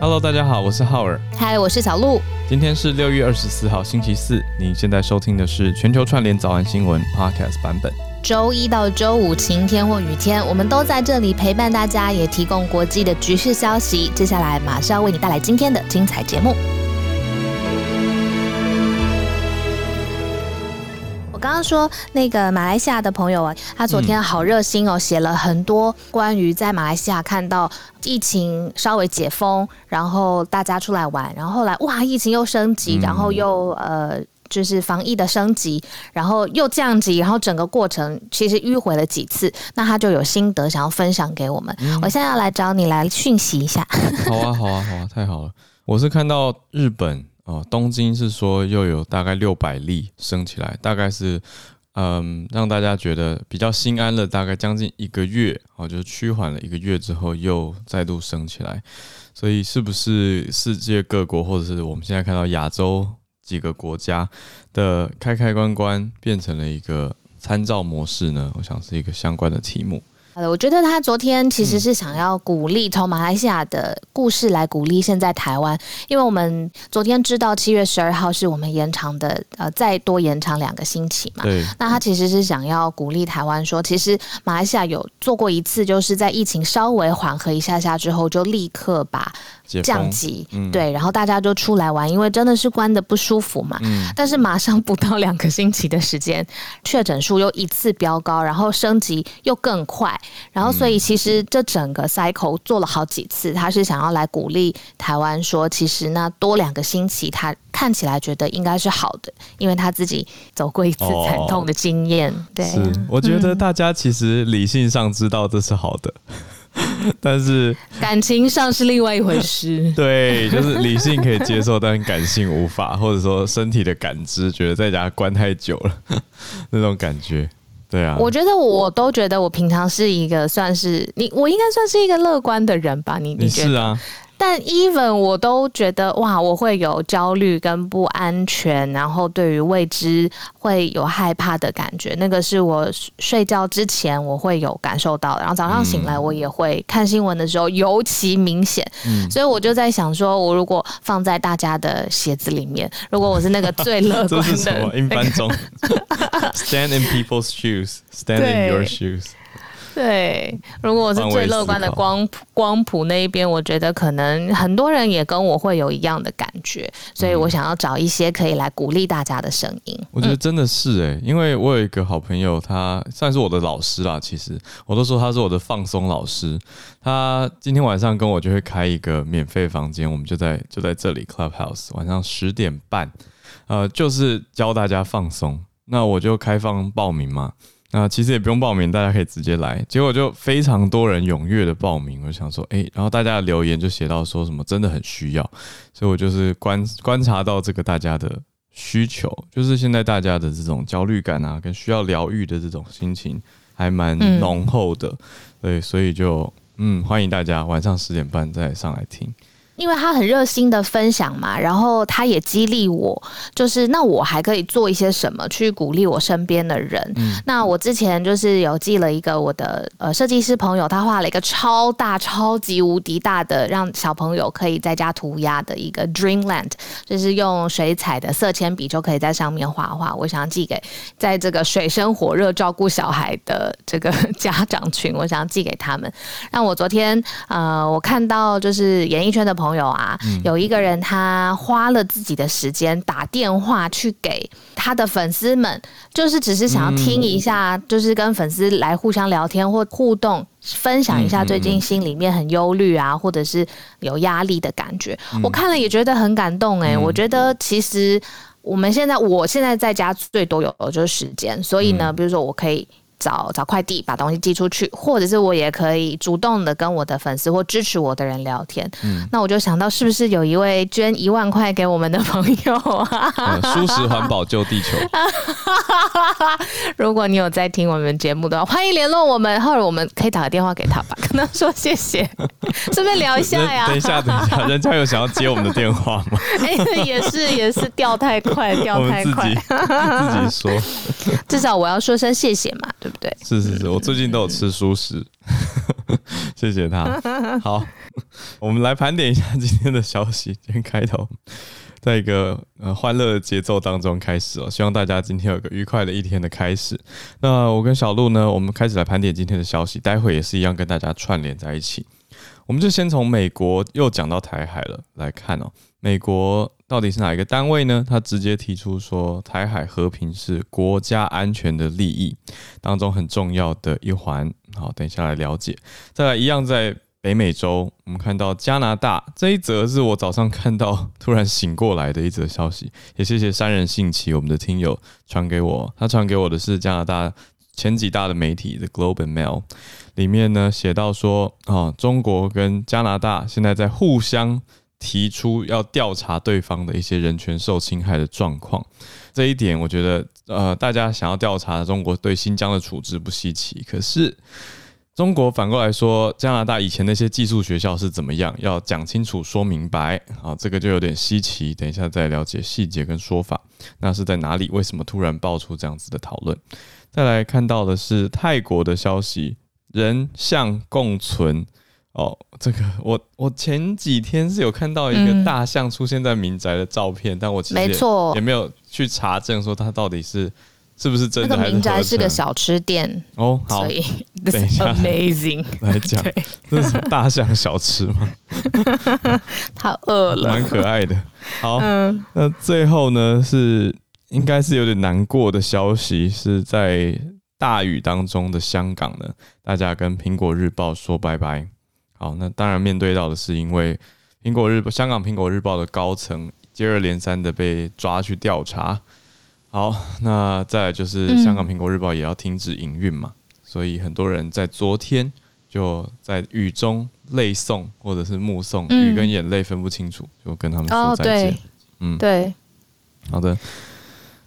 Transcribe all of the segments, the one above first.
Hello，大家好，我是浩尔。嗨，我是小鹿。今天是六月二十四号，星期四。你现在收听的是全球串联早安新闻 Podcast 版本。周一到周五，晴天或雨天，我们都在这里陪伴大家，也提供国际的局势消息。接下来马上为你带来今天的精彩节目。刚刚说那个马来西亚的朋友啊，他昨天好热心哦，写了很多关于在马来西亚看到疫情稍微解封，然后大家出来玩，然后后来哇，疫情又升级，然后又呃就是防疫的升级，然后又降级，然后整个过程其实迂回了几次，那他就有心得想要分享给我们。我现在要来找你来讯息一下。好啊，好啊，好啊，太好了！我是看到日本。哦，东京是说又有大概六百例升起来，大概是嗯让大家觉得比较心安了，大概将近一个月，哦，就趋缓了一个月之后又再度升起来，所以是不是世界各国或者是我们现在看到亚洲几个国家的开开关关变成了一个参照模式呢？我想是一个相关的题目。我觉得他昨天其实是想要鼓励从马来西亚的故事来鼓励现在台湾，因为我们昨天知道七月十二号是我们延长的，呃，再多延长两个星期嘛。对。那他其实是想要鼓励台湾说，其实马来西亚有做过一次，就是在疫情稍微缓和一下下之后，就立刻把。降级，嗯、对，然后大家就出来玩，因为真的是关的不舒服嘛。嗯、但是马上不到两个星期的时间，确诊数又一次飙高，然后升级又更快，然后所以其实这整个 cycle 做了好几次，他是想要来鼓励台湾说，其实那多两个星期，他看起来觉得应该是好的，因为他自己走过一次惨痛的经验。哦、对，是，我觉得大家其实理性上知道这是好的。但是感情上是另外一回事。对，就是理性可以接受，但感性无法，或者说身体的感知觉得在家关太久了 那种感觉。对啊，我觉得我都觉得我平常是一个算是你，我应该算是一个乐观的人吧？你你？你是啊。但 even 我都觉得哇，我会有焦虑跟不安全，然后对于未知会有害怕的感觉。那个是我睡觉之前我会有感受到的，然后早上醒来我也会看新闻的时候尤其明显。嗯，所以我就在想说，我如果放在大家的鞋子里面，如果我是那个最乐观的，这是什么？英翻中，Stand in people's shoes, stand in your shoes。对，如果我是最乐观的光谱光谱那一边，我觉得可能很多人也跟我会有一样的感觉，所以我想要找一些可以来鼓励大家的声音。我觉得真的是哎，因为我有一个好朋友，他算是我的老师啦。其实我都说他是我的放松老师。他今天晚上跟我就会开一个免费房间，我们就在就在这里 Clubhouse，晚上十点半，呃，就是教大家放松。那我就开放报名嘛。那其实也不用报名，大家可以直接来。结果就非常多人踊跃的报名，我想说，哎、然后大家的留言就写到说什么真的很需要，所以我就是观观察到这个大家的需求，就是现在大家的这种焦虑感啊，跟需要疗愈的这种心情还蛮浓厚的，对，所以就嗯欢迎大家晚上十点半再上来听。因为他很热心的分享嘛，然后他也激励我，就是那我还可以做一些什么去鼓励我身边的人。嗯、那我之前就是有寄了一个我的呃设计师朋友，他画了一个超大、超级无敌大的，让小朋友可以在家涂鸦的一个 Dreamland，就是用水彩的色铅笔就可以在上面画画。我想要寄给在这个水深火热照顾小孩的这个 家长群，我想要寄给他们。那我昨天呃，我看到就是演艺圈的朋友。朋友啊，有一个人他花了自己的时间打电话去给他的粉丝们，就是只是想要听一下，就是跟粉丝来互相聊天或互动，分享一下最近心里面很忧虑啊，或者是有压力的感觉。我看了也觉得很感动哎，我觉得其实我们现在，我现在在家最多有的就是时间，所以呢，比如说我可以。找找快递把东西寄出去，或者是我也可以主动的跟我的粉丝或支持我的人聊天。嗯，那我就想到是不是有一位捐一万块给我们的朋友啊？舒适环保救地球。如果你有在听我们节目的话，欢迎联络我们，或者我们可以打个电话给他吧，跟他说谢谢，顺便聊一下呀。等一下，等一下，人家有想要接我们的电话吗？哎、欸，也是也是掉太快，掉太快。自己说，至少我要说声谢谢嘛。对不对？是是是，我最近都有吃素食。谢谢他。好，我们来盘点一下今天的消息。今天开头，在一个呃欢乐的节奏当中开始哦，希望大家今天有个愉快的一天的开始。那我跟小鹿呢，我们开始来盘点今天的消息，待会也是一样跟大家串联在一起。我们就先从美国又讲到台海了来看哦，美国到底是哪一个单位呢？他直接提出说，台海和平是国家安全的利益当中很重要的一环。好，等一下来了解。再来一样在北美洲，我们看到加拿大这一则是我早上看到突然醒过来的一则消息，也谢谢三人信奇我们的听友传给我，他传给我的是加拿大前几大的媒体 The Globe and Mail。里面呢写到说，啊，中国跟加拿大现在在互相提出要调查对方的一些人权受侵害的状况。这一点我觉得，呃，大家想要调查中国对新疆的处置不稀奇。可是中国反过来说，加拿大以前那些寄宿学校是怎么样，要讲清楚、说明白。啊，这个就有点稀奇。等一下再了解细节跟说法。那是在哪里？为什么突然爆出这样子的讨论？再来看到的是泰国的消息。人象共存哦，这个我我前几天是有看到一个大象出现在民宅的照片，嗯、但我其实也，没错也没有去查证说它到底是是不是真的还是。那个民宅是个小吃店哦，好，所以 等一下 amazing 来讲，这是大象小吃吗？他饿了，蛮可爱的。好，嗯、那最后呢是应该是有点难过的消息，是在。大雨当中的香港呢，大家跟苹果日报说拜拜。好，那当然面对到的是因为苹果日报、香港苹果日报的高层接二连三的被抓去调查。好，那再来就是香港苹果日报也要停止营运嘛，嗯、所以很多人在昨天就在雨中泪送，或者是目送，雨跟眼泪分不清楚，就跟他们说再见。哦、嗯，对，好的，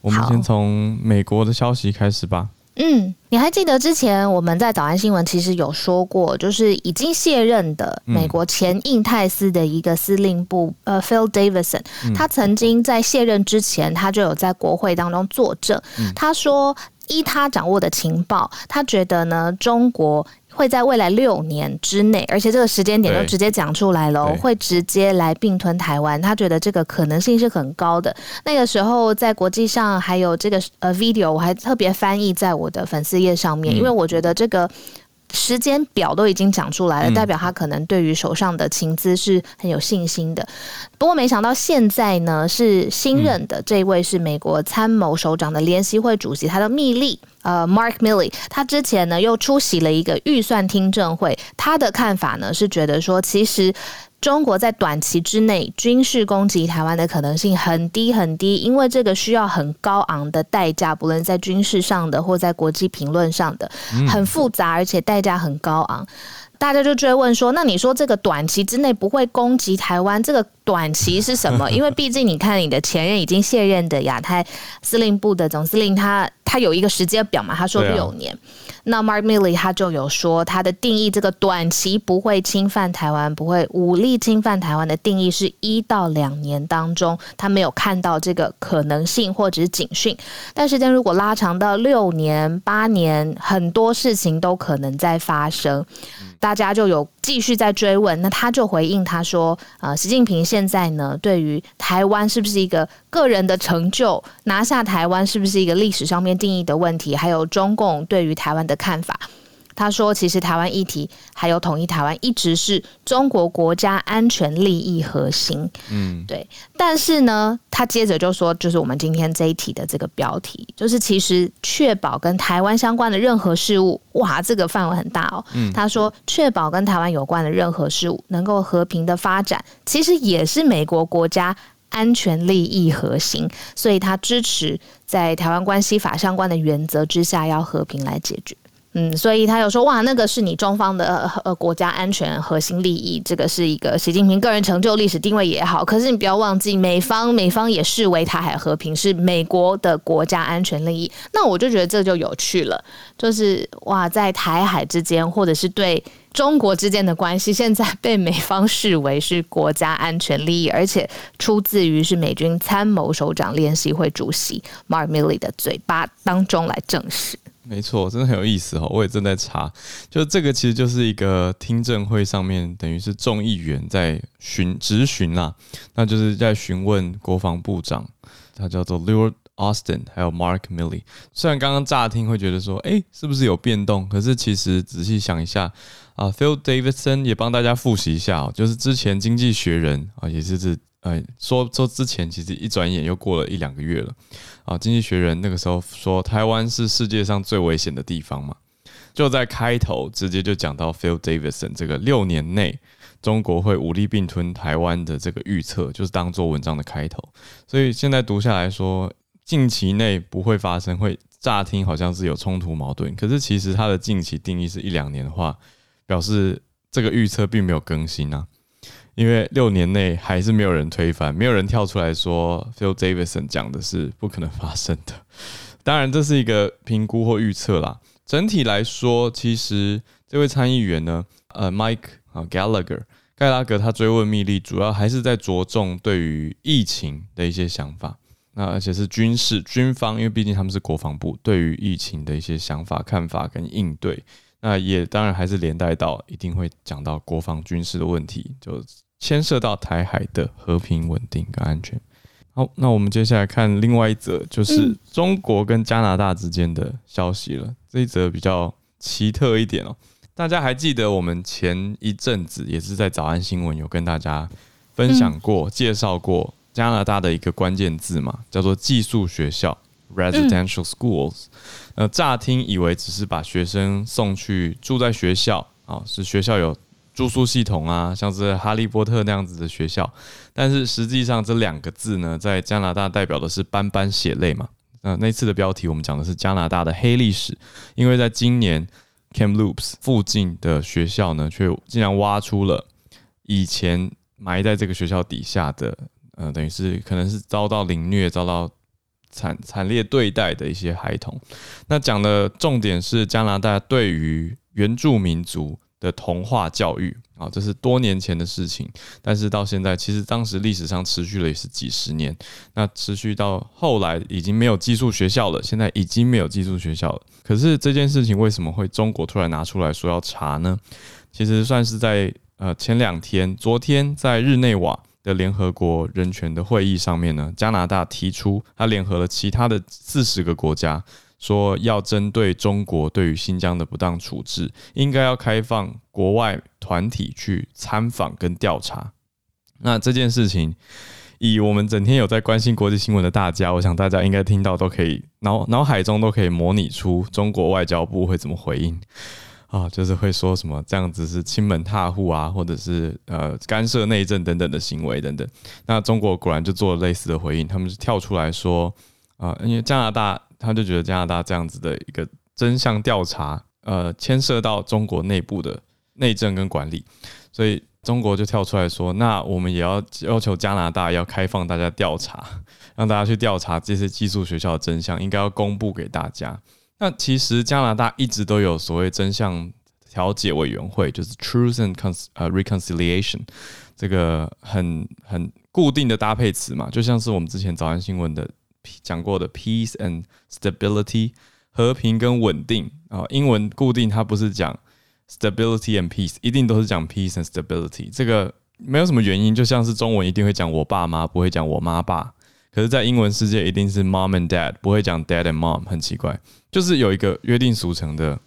我们先从美国的消息开始吧。嗯，你还记得之前我们在早安新闻其实有说过，就是已经卸任的美国前印太司的一个司令部，呃，Phil Davidson，他曾经在卸任之前，他就有在国会当中作证，他说依他掌握的情报，他觉得呢，中国。会在未来六年之内，而且这个时间点都直接讲出来了，会直接来并吞台湾。他觉得这个可能性是很高的。那个时候在国际上还有这个呃 video，我还特别翻译在我的粉丝页上面，因为我觉得这个。时间表都已经讲出来了，代表他可能对于手上的情资是很有信心的。不过没想到现在呢，是新任的这位是美国参谋首长的联席会主席，他的密利呃 Mark Milley，他之前呢又出席了一个预算听证会，他的看法呢是觉得说其实。中国在短期之内军事攻击台湾的可能性很低很低，因为这个需要很高昂的代价，不论在军事上的或在国际评论上的，很复杂，而且代价很高昂。大家就追问说：“那你说这个短期之内不会攻击台湾，这个短期是什么？因为毕竟你看你的前任已经卸任的亚太司令部的总司令，他他有一个时间表嘛，他说六年。”那 Mark Milley 他就有说，他的定义这个短期不会侵犯台湾，不会武力侵犯台湾的定义是一到两年当中，他没有看到这个可能性或者是警讯。但时间如果拉长到六年、八年，很多事情都可能在发生。大家就有继续在追问，那他就回应他说：“呃，习近平现在呢，对于台湾是不是一个个人的成就，拿下台湾是不是一个历史上面定义的问题，还有中共对于台湾的看法。”他说：“其实台湾议题还有统一台湾，一直是中国国家安全利益核心。”嗯，对。但是呢，他接着就说：“就是我们今天这一题的这个标题，就是其实确保跟台湾相关的任何事物，哇，这个范围很大哦。”嗯，他说：“确保跟台湾有关的任何事物能够和平的发展，其实也是美国国家安全利益核心。所以他支持在台湾关系法相关的原则之下，要和平来解决。”嗯，所以他有说哇，那个是你中方的呃国家安全核心利益，这个是一个习近平个人成就、历史定位也好。可是你不要忘记，美方美方也视为台海和平是美国的国家安全利益。那我就觉得这就有趣了，就是哇，在台海之间或者是对中国之间的关系，现在被美方视为是国家安全利益，而且出自于是美军参谋首长联席会主席 Mark Milley 的嘴巴当中来证实。没错，真的很有意思哦。我也正在查，就这个其实就是一个听证会上面，等于是众议员在询质询啦，那就是在询问国防部长，他叫做 Lloyd Austin，还有 Mark Milley。虽然刚刚乍听会觉得说，哎，是不是有变动？可是其实仔细想一下啊，Phil Davidson 也帮大家复习一下哦，就是之前《经济学人》啊，也就是。呃，说说之前，其实一转眼又过了一两个月了啊。经济学人那个时候说，台湾是世界上最危险的地方嘛，就在开头直接就讲到 Phil Davidson 这个六年内中国会武力并吞台湾的这个预测，就是当做文章的开头。所以现在读下来说，近期内不会发生，会乍听好像是有冲突矛盾，可是其实它的近期定义是一两年的话，表示这个预测并没有更新啊。因为六年内还是没有人推翻，没有人跳出来说 Phil Davidson 讲的是不可能发生的。当然，这是一个评估或预测啦。整体来说，其实这位参议员呢，呃，Mike 啊 Gallagher 盖拉格，他追问密利，主要还是在着重对于疫情的一些想法。那而且是军事军方，因为毕竟他们是国防部，对于疫情的一些想法、看法跟应对。那也当然还是连带到一定会讲到国防军事的问题，就牵涉到台海的和平稳定跟安全。好，那我们接下来看另外一则，就是中国跟加拿大之间的消息了。这一则比较奇特一点哦。大家还记得我们前一阵子也是在早安新闻有跟大家分享过、介绍过加拿大的一个关键字嘛，叫做寄宿学校 （residential schools）。呃，乍听以为只是把学生送去住在学校啊，哦，是学校有住宿系统啊，像是哈利波特那样子的学校。但是实际上这两个字呢，在加拿大代表的是斑斑血泪嘛。那那次的标题我们讲的是加拿大的黑历史，因为在今年 Camloops 附近的学校呢，却竟然挖出了以前埋在这个学校底下的，呃，等于是可能是遭到凌虐，遭到。惨惨烈对待的一些孩童，那讲的重点是加拿大对于原住民族的同化教育啊，这是多年前的事情，但是到现在，其实当时历史上持续了也是几十年，那持续到后来已经没有寄宿学校了，现在已经没有寄宿学校了。可是这件事情为什么会中国突然拿出来说要查呢？其实算是在呃前两天，昨天在日内瓦。的联合国人权的会议上面呢，加拿大提出，他联合了其他的四十个国家，说要针对中国对于新疆的不当处置，应该要开放国外团体去参访跟调查。那这件事情，以我们整天有在关心国际新闻的大家，我想大家应该听到都可以脑脑海中都可以模拟出中国外交部会怎么回应。啊、就是会说什么这样子是亲门踏户啊，或者是呃干涉内政等等的行为等等。那中国果然就做了类似的回应，他们是跳出来说啊、因为加拿大他就觉得加拿大这样子的一个真相调查，呃，牵涉到中国内部的内政跟管理，所以中国就跳出来说，那我们也要要求加拿大要开放大家调查，让大家去调查这些寄宿学校的真相，应该要公布给大家。那其实加拿大一直都有所谓真相调解委员会，就是 Truth and Con 呃 Reconciliation，这个很很固定的搭配词嘛，就像是我们之前早安新闻的讲过的 Peace and Stability，和平跟稳定啊，英文固定它不是讲 Stability and Peace，一定都是讲 Peace and Stability，这个没有什么原因，就像是中文一定会讲我爸妈，不会讲我妈爸。可是，在英文世界一定是 mom and dad，不会讲 dad and mom，很奇怪，就是有一个约定俗成的，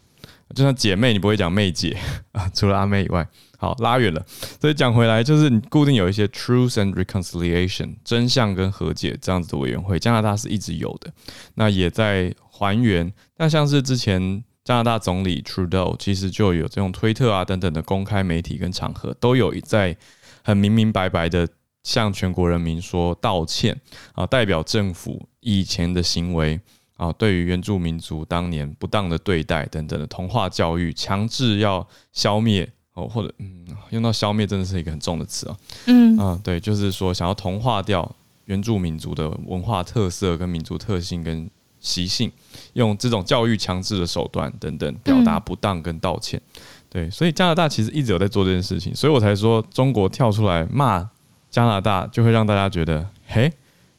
就像姐妹，你不会讲妹姐 啊，除了阿妹以外。好，拉远了，所以讲回来，就是你固定有一些 truth and reconciliation 真相跟和解这样子的委员会，加拿大是一直有的，那也在还原。那像是之前加拿大总理 Trudeau，其实就有这种推特啊等等的公开媒体跟场合，都有在很明明白白的。向全国人民说道歉啊，代表政府以前的行为啊，对于原住民族当年不当的对待等等的同化教育，强制要消灭哦，或者嗯，用到消灭真的是一个很重的词啊，嗯啊，对，就是说想要同化掉原住民族的文化特色跟民族特性跟习性，用这种教育强制的手段等等表达不当跟道歉，对，所以加拿大其实一直有在做这件事情，所以我才说中国跳出来骂。加拿大就会让大家觉得，嘿，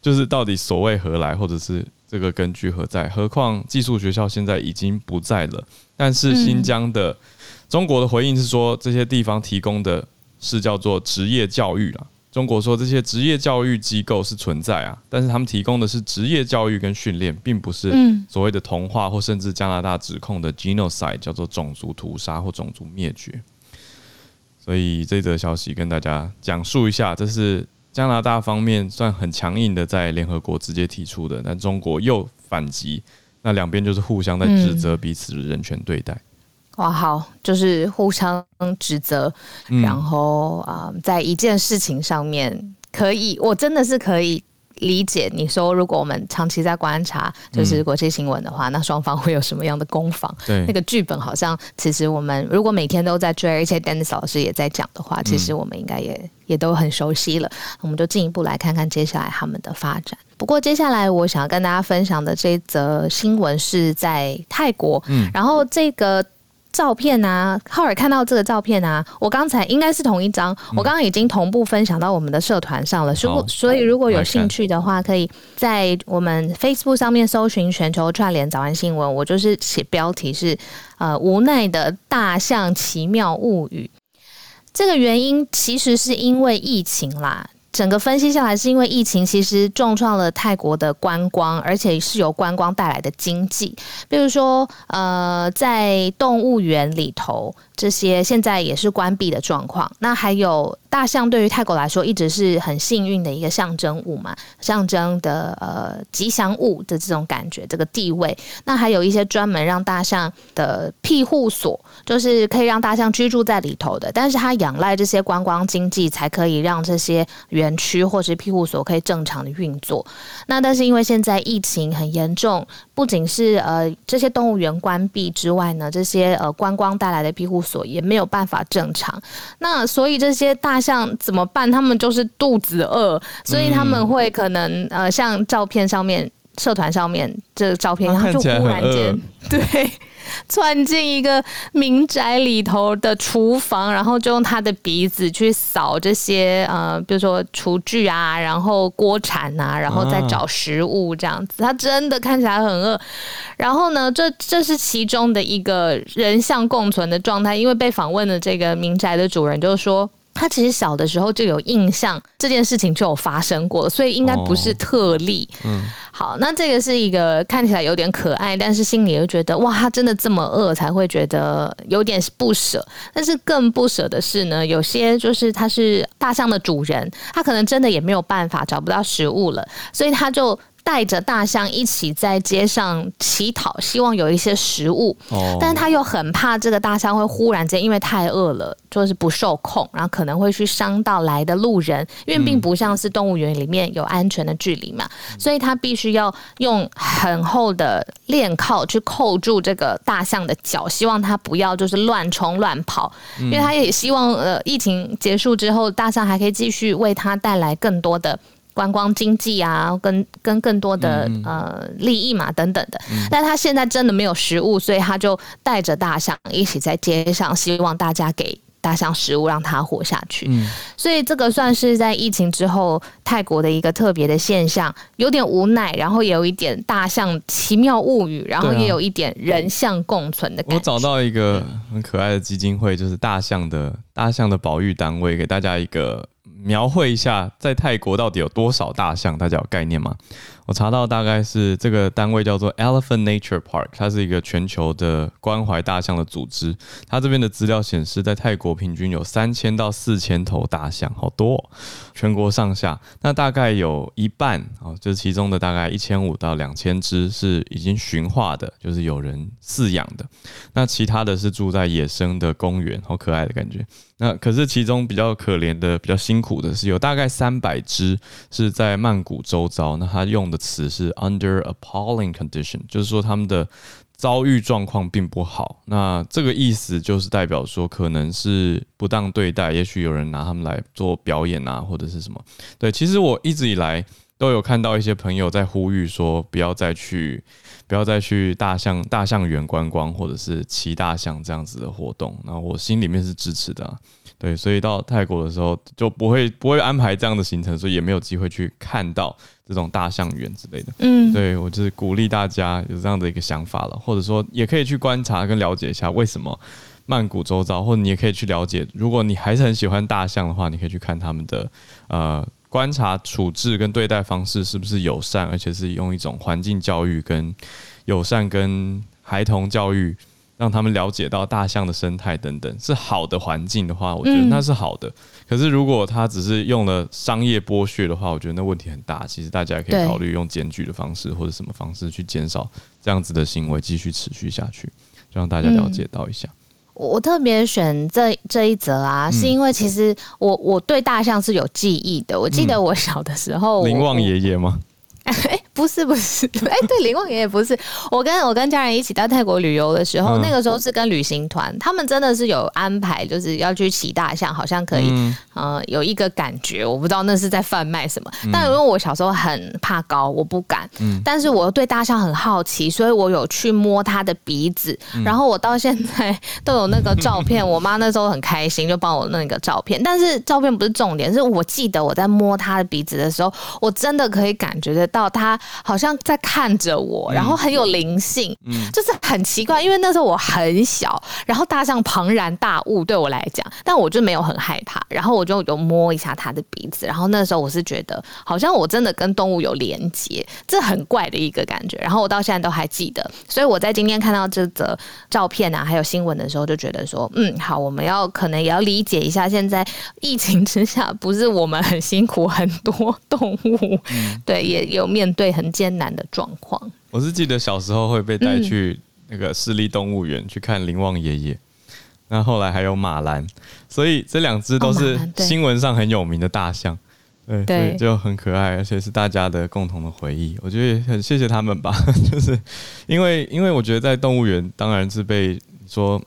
就是到底所谓何来，或者是这个根据何在？何况寄宿学校现在已经不在了。但是新疆的、嗯、中国的回应是说，这些地方提供的是叫做职业教育了。中国说这些职业教育机构是存在啊，但是他们提供的是职业教育跟训练，并不是所谓的同化或甚至加拿大指控的 genocide，叫做种族屠杀或种族灭绝。所以这则消息跟大家讲述一下，这是加拿大方面算很强硬的在联合国直接提出的，但中国又反击，那两边就是互相在指责彼此的人权对待。哇，好，就是互相指责，嗯、然后啊、呃，在一件事情上面，可以，我真的是可以理解你说，如果我们长期在观察就是国际新闻的话，嗯、那双方会有什么样的攻防？对，那个剧本好像，其实我们如果每天都在追，而且 Dennis 老师也在讲的话，其实我们应该也、嗯、也都很熟悉了。我们就进一步来看看接下来他们的发展。不过接下来我想要跟大家分享的这则新闻是在泰国，嗯，然后这个。照片啊，浩尔看到这个照片啊，我刚才应该是同一张，我刚刚已经同步分享到我们的社团上了。如果所以如果有兴趣的话，可以在我们 Facebook 上面搜寻全球串联早安新闻。我就是写标题是呃无奈的大象奇妙物语。这个原因其实是因为疫情啦。整个分析下来，是因为疫情其实重创了泰国的观光，而且是由观光带来的经济。比如说，呃，在动物园里头，这些现在也是关闭的状况。那还有。大象对于泰国来说一直是很幸运的一个象征物嘛，象征的呃吉祥物的这种感觉，这个地位。那还有一些专门让大象的庇护所，就是可以让大象居住在里头的。但是它仰赖这些观光经济，才可以让这些园区或是庇护所可以正常的运作。那但是因为现在疫情很严重，不仅是呃这些动物园关闭之外呢，这些呃观光带来的庇护所也没有办法正常。那所以这些大象怎么办？他们就是肚子饿，所以他们会可能呃，像照片上面、社团上面这个照片，他就忽然间对。窜进一个民宅里头的厨房，然后就用他的鼻子去扫这些呃，比如说厨具啊，然后锅铲啊，然后再找食物这样子。他真的看起来很饿。然后呢，这这是其中的一个人像共存的状态，因为被访问的这个民宅的主人就说。他其实小的时候就有印象，这件事情就有发生过，所以应该不是特例。哦、嗯，好，那这个是一个看起来有点可爱，但是心里又觉得哇，他真的这么饿才会觉得有点不舍。但是更不舍的是呢，有些就是他是大象的主人，他可能真的也没有办法找不到食物了，所以他就。带着大象一起在街上乞讨，希望有一些食物。哦，但是他又很怕这个大象会忽然间因为太饿了，就是不受控，然后可能会去伤到来的路人。因为并不像是动物园里面有安全的距离嘛，嗯，所以他必须要用很厚的链铐去扣住这个大象的脚，希望它不要就是乱冲乱跑。因为他也希望呃疫情结束之后，大象还可以继续为他带来更多的。观光经济啊，跟跟更多的呃利益嘛，等等的。但他现在真的没有食物，所以他就带着大象一起在街上，希望大家给大象食物，让它活下去。所以这个算是在疫情之后泰国的一个特别的现象，有点无奈，然后也有一点大象奇妙物语，然后也有一点人象共存的感觉。我找到一个很可爱的基金会，就是大象的大象的保育单位，给大家一个。描绘一下，在泰国到底有多少大象？大家有概念吗？我查到大概是这个单位叫做 Elephant Nature Park，它是一个全球的关怀大象的组织。它这边的资料显示，在泰国平均有三千到四千头大象，好多，全国上下。那大概有一半哦，就是其中的大概一千五到两千只是已经驯化的，就是有人饲养的。那其他的是住在野生的公园，好可爱的感觉。那可是其中比较可怜的、比较辛苦的是，有大概三百只是在曼谷周遭。那它用的。词是 under appalling condition，就是说他们的遭遇状况并不好。那这个意思就是代表说，可能是不当对待，也许有人拿他们来做表演啊，或者是什么。对，其实我一直以来都有看到一些朋友在呼吁说，不要再去，不要再去大象大象园观光，或者是骑大象这样子的活动。那我心里面是支持的啊。对，所以到泰国的时候就不会不会安排这样的行程，所以也没有机会去看到这种大象园之类的。嗯，对，我就是鼓励大家有这样的一个想法了，或者说也可以去观察跟了解一下为什么曼谷周遭，或者你也可以去了解，如果你还是很喜欢大象的话，你可以去看他们的呃观察处置跟对待方式是不是友善，而且是用一种环境教育跟友善跟孩童教育。让他们了解到大象的生态等等是好的环境的话，我觉得那是好的。嗯、可是如果他只是用了商业剥削的话，我觉得那问题很大。其实大家也可以考虑用检举的方式或者什么方式去减少这样子的行为继续持续下去，就让大家了解到一下。我特别选这这一则啊，是因为其实我我对大象是有记忆的。我记得我小的时候，林旺爷爷吗？哎，不是不是，哎，对，林旺爷也不是。我跟我跟家人一起到泰国旅游的时候，嗯、那个时候是跟旅行团，他们真的是有安排，就是要去骑大象，好像可以，嗯、呃，有一个感觉，我不知道那是在贩卖什么。嗯、但因为我小时候很怕高，我不敢。嗯、但是我对大象很好奇，所以我有去摸它的鼻子，嗯、然后我到现在都有那个照片。我妈那时候很开心，就帮我弄一个照片。但是照片不是重点，是我记得我在摸它的鼻子的时候，我真的可以感觉得到它好像在看着我，然后很有灵性，嗯，就是很奇怪，因为那时候我很小，然后大象庞然大物对我来讲，但我就没有很害怕，然后我就有摸一下它的鼻子，然后那时候我是觉得好像我真的跟动物有连接，这很怪的一个感觉，然后我到现在都还记得，所以我在今天看到这则照片啊，还有新闻的时候，就觉得说，嗯，好，我们要可能也要理解一下，现在疫情之下，不是我们很辛苦，很多动物，嗯、对，也有面对。很艰难的状况。我是记得小时候会被带去那个市立动物园去看林旺爷爷，那、嗯、后来还有马兰，所以这两只都是新闻上很有名的大象，哦、对，对，就很可爱，而且是大家的共同的回忆。我觉得很谢谢他们吧，就是因为因为我觉得在动物园当然是被说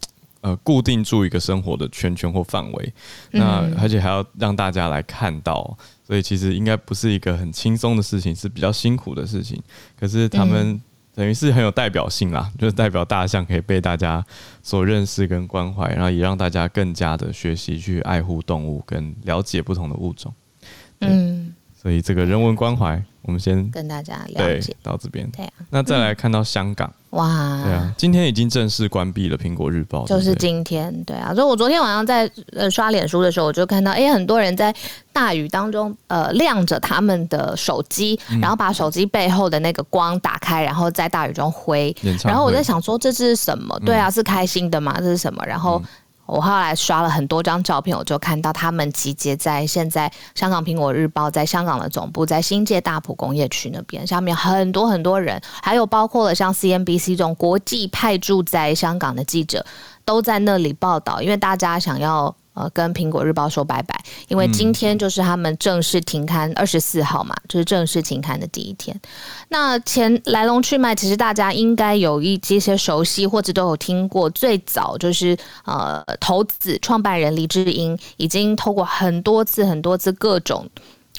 呃固定住一个生活的圈圈或范围，那而且还要让大家来看到。所以其实应该不是一个很轻松的事情，是比较辛苦的事情。可是他们等于是很有代表性啦，就是代表大象可以被大家所认识跟关怀，然后也让大家更加的学习去爱护动物跟了解不同的物种。嗯，所以这个人文关怀，我们先跟大家了解到这边。对啊，那再来看到香港。哇，对啊，今天已经正式关闭了《苹果日报》，就是今天，对啊，所以我昨天晚上在呃刷脸书的时候，我就看到，哎、欸，很多人在大雨当中，呃，亮着他们的手机，然后把手机背后的那个光打开，然后在大雨中挥，然后我在想说这是什么？对啊，是开心的吗？这是什么？然后。我后来刷了很多张照片，我就看到他们集结在现在香港《苹果日报》在香港的总部，在新界大埔工业区那边，下面很多很多人，还有包括了像 CNBC 这种国际派驻在香港的记者，都在那里报道，因为大家想要。呃，跟苹果日报说拜拜，因为今天就是他们正式停刊二十四号嘛，就是正式停刊的第一天。那前来龙去脉，其实大家应该有一些熟悉或者都有听过。最早就是呃，投资创办人黎智英已经透过很多次、很多次各种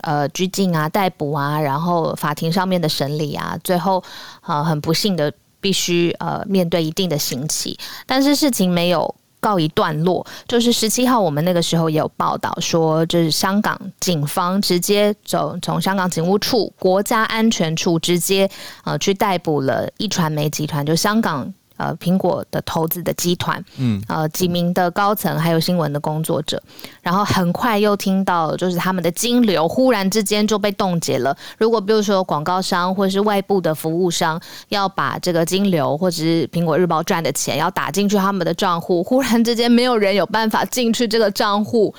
呃拘禁啊、逮捕啊，然后法庭上面的审理啊，最后呃很不幸的必须呃面对一定的刑期，但是事情没有。告一段落，就是十七号，我们那个时候也有报道说，就是香港警方直接走从香港警务处、国家安全处直接呃去逮捕了一传媒集团，就香港。呃，苹果的投资的集团，嗯，呃，几名的高层，还有新闻的工作者，然后很快又听到，就是他们的金流忽然之间就被冻结了。如果比如说广告商或者是外部的服务商要把这个金流或者是苹果日报赚的钱要打进去他们的账户，忽然之间没有人有办法进去这个账户。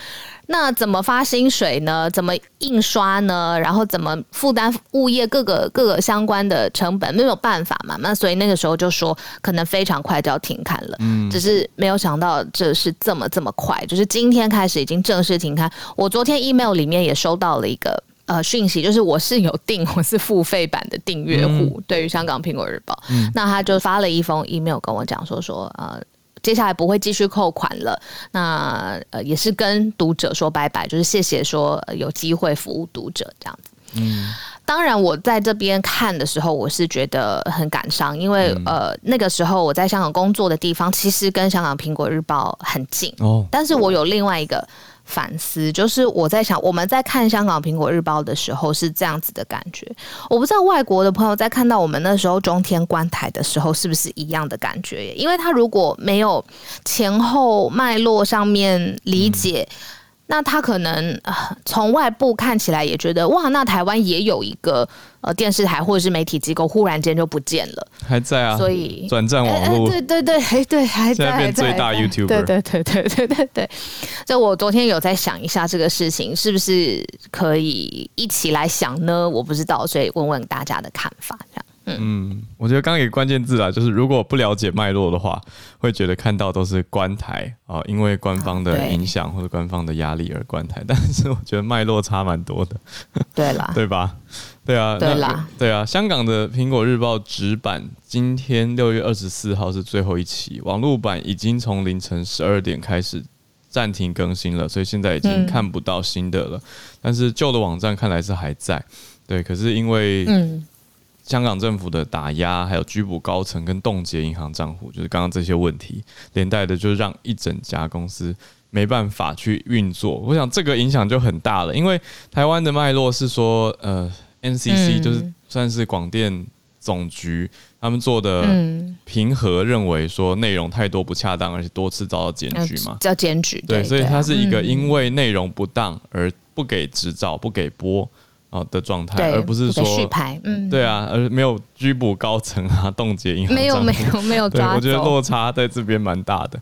那怎么发薪水呢？怎么印刷呢？然后怎么负担物业各个各个相关的成本？没有办法嘛。那所以那个时候就说，可能非常快就要停刊了。嗯，只是没有想到这是这么这么快，就是今天开始已经正式停刊。我昨天 email 里面也收到了一个呃讯息，就是我是有订，我是付费版的订阅户，嗯、对于香港苹果日报，嗯、那他就发了一封 email 跟我讲说说呃。接下来不会继续扣款了，那呃也是跟读者说拜拜，就是谢谢说有机会服务读者这样子。嗯。当然，我在这边看的时候，我是觉得很感伤，因为、嗯、呃，那个时候我在香港工作的地方，其实跟香港苹果日报很近。哦。但是我有另外一个反思，就是我在想，我们在看香港苹果日报的时候是这样子的感觉。我不知道外国的朋友在看到我们那时候中天观台的时候，是不是一样的感觉？因为他如果没有前后脉络上面理解。那他可能从外部看起来也觉得哇，那台湾也有一个呃电视台或者是媒体机构，忽然间就不见了，还在啊？所以转战网络，对对对，哎对，还在，变最大 YouTuber，对对对对对对对。就我昨天有在想一下这个事情，是不是可以一起来想呢？我不知道，所以问问大家的看法，这样。嗯，我觉得刚刚一个关键字啊，就是如果不了解脉络的话，会觉得看到都是关台啊，因为官方的影响或者官方的压力而关台。但是我觉得脉络差蛮多的。对啦，对吧？对啊，对啦，对啊。香港的苹果日报纸版今天六月二十四号是最后一期，网络版已经从凌晨十二点开始暂停更新了，所以现在已经看不到新的了。嗯、但是旧的网站看来是还在。对，可是因为嗯。香港政府的打压，还有拘捕高层跟冻结银行账户，就是刚刚这些问题连带的，就让一整家公司没办法去运作。我想这个影响就很大了，因为台湾的脉络是说，呃，NCC 就是算是广电总局，他们做的平和认为说内容太多不恰当，而且多次遭到检举嘛，叫检举。对，所以它是一个因为内容不当而不给执照、不给播。哦的状态，而不是说续拍，嗯，对啊，而没有拘捕高层啊，冻结银行，没有 没有没有抓，我觉得落差在这边蛮大的，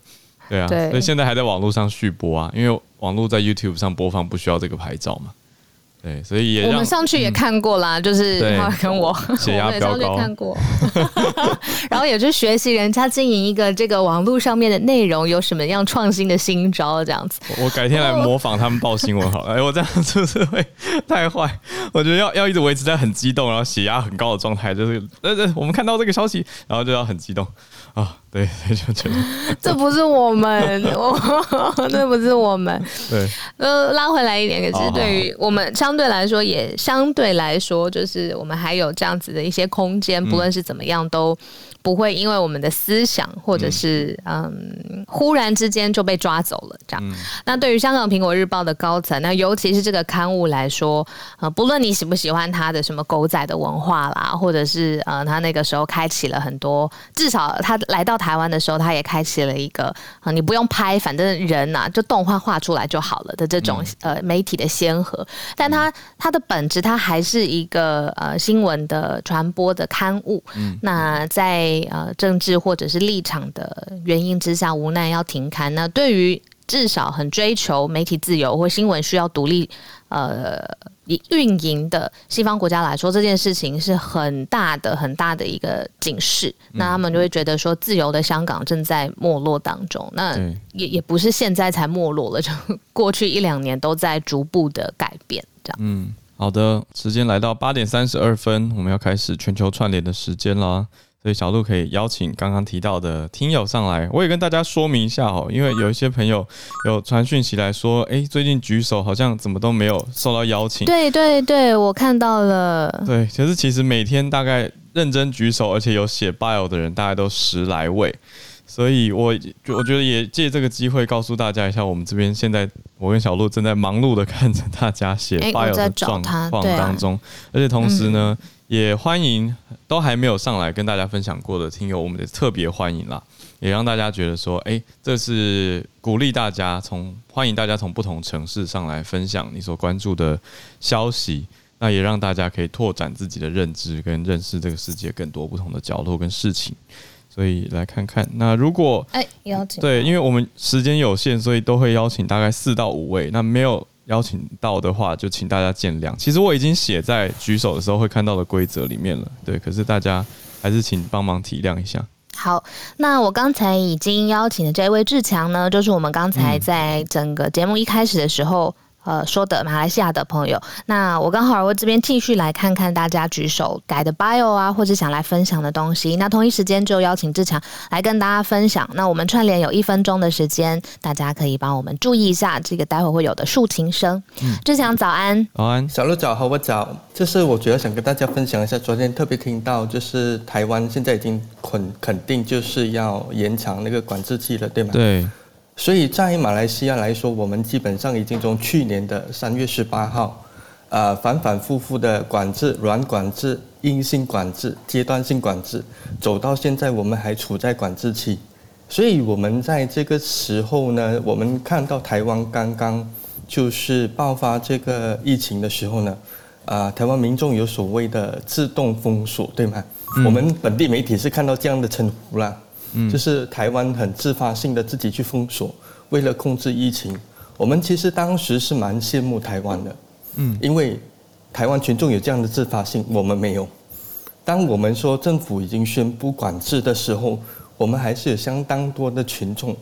对啊，对，所以现在还在网络上续播啊，因为网络在 YouTube 上播放不需要这个牌照嘛。对，所以也我们上去也看过啦，嗯、就是跟我 血压飙高，看过，然后也去学习人家经营一个这个网络上面的内容有什么样创新的新招，这样子。我改天来模仿他们报新闻好了，哎，我这样是不是会太坏？我觉得要要一直维持在很激动，然后血压很高的状态，就是呃呃，我们看到这个消息，然后就要很激动。啊、哦，对，就觉得这不是我们，我这不是我们。对，呃，拉回来一点，可是对于我们相对来说，也相对来说，就是我们还有这样子的一些空间，不论是怎么样都。不会因为我们的思想，或者是嗯，忽然之间就被抓走了这样。嗯、那对于香港苹果日报的高层，那尤其是这个刊物来说，呃，不论你喜不喜欢他的什么狗仔的文化啦，或者是呃，他那个时候开启了很多，至少他来到台湾的时候，他也开启了一个，呃、你不用拍，反正人呐、啊，就动画画出来就好了的这种呃媒体的先河。但他他的本质，他还是一个呃新闻的传播的刊物。嗯、那在呃，政治或者是立场的原因之下，无奈要停刊。那对于至少很追求媒体自由或新闻需要独立呃运营的西方国家来说，这件事情是很大的很大的一个警示。那他们就会觉得说，自由的香港正在没落当中。那也也不是现在才没落了，就过去一两年都在逐步的改变。这样，嗯，好的，时间来到八点三十二分，我们要开始全球串联的时间了。所以小鹿可以邀请刚刚提到的听友上来，我也跟大家说明一下哦，因为有一些朋友有传讯息来说，哎，最近举手好像怎么都没有受到邀请。对对对，我看到了。对，其实其实每天大概认真举手而且有写 bio 的人，大概都十来位，所以我我觉得也借这个机会告诉大家一下，我们这边现在我跟小鹿正在忙碌的看着大家写 bio 的状况当中，啊、而且同时呢。嗯也欢迎都还没有上来跟大家分享过的听友，我们也特别欢迎啦，也让大家觉得说，哎，这是鼓励大家从欢迎大家从不同城市上来分享你所关注的消息，那也让大家可以拓展自己的认知跟认识这个世界更多不同的角落跟事情，所以来看看，那如果哎邀请对，因为我们时间有限，所以都会邀请大概四到五位，那没有。邀请到的话，就请大家见谅。其实我已经写在举手的时候会看到的规则里面了，对。可是大家还是请帮忙体谅一下。好，那我刚才已经邀请的这位志强呢，就是我们刚才在整个节目一开始的时候。呃说的马来西亚的朋友。那我刚好我这边继续来看看大家举手改的 bio 啊，或者想来分享的东西。那同一时间就邀请志强来跟大家分享。那我们串联有一分钟的时间，大家可以帮我们注意一下这个待会会有的竖琴声。嗯，志强早安，早安，小鹿早，和我早。就是我主要想跟大家分享一下，昨天特别听到，就是台湾现在已经肯肯定就是要延长那个管制期了，对吗？对。所以在马来西亚来说，我们基本上已经从去年的三月十八号，呃，反反复复的管制、软管制、硬性管制、阶段性管制，走到现在，我们还处在管制期。所以，我们在这个时候呢，我们看到台湾刚刚就是爆发这个疫情的时候呢，啊、呃，台湾民众有所谓的自动封锁，对吗？嗯、我们本地媒体是看到这样的称呼啦。嗯，就是台湾很自发性的自己去封锁，为了控制疫情。我们其实当时是蛮羡慕台湾的，嗯，因为台湾群众有这样的自发性，我们没有。当我们说政府已经宣布管制的时候，我们还是有相当多的群众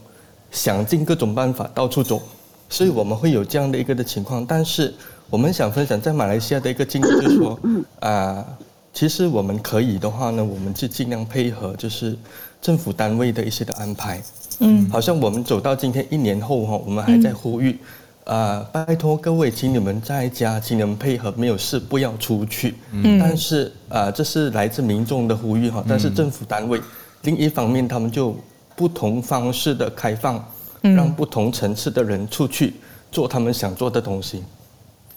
想尽各种办法到处走，所以我们会有这样的一个的情况。但是我们想分享在马来西亚的一个经历，就是说，啊、呃，其实我们可以的话呢，我们就尽量配合，就是。政府单位的一些的安排，嗯，好像我们走到今天一年后哈，我们还在呼吁，啊，拜托各位，请你们在家，请你们配合，没有事不要出去。嗯，但是啊，这是来自民众的呼吁哈，但是政府单位另一方面，他们就不同方式的开放，让不同层次的人出去做他们想做的东西。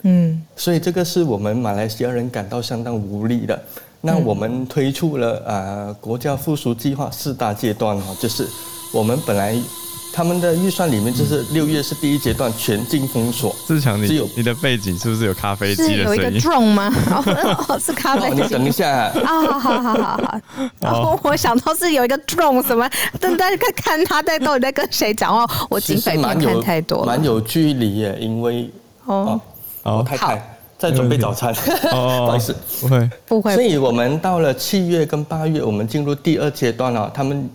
嗯，所以这个是我们马来西亚人感到相当无力的。那我们推出了啊、呃、国家复苏计划四大阶段哈，就是我们本来他们的预算里面就是六月是第一阶段全境封锁。志强，你有你的背景是不是有咖啡机的声音？有一个 drone 吗？哦，是咖啡机。你等一下啊！好好好好好。然后我想到是有一个 drone 什么，等大家看看他在到底在跟谁讲话。我警匪片看太多了。蛮有距离耶，因为哦哦太太。在准备早餐，不好意思，不会，不会。所以我们到了七月跟八月，我们进入第二阶段了。他们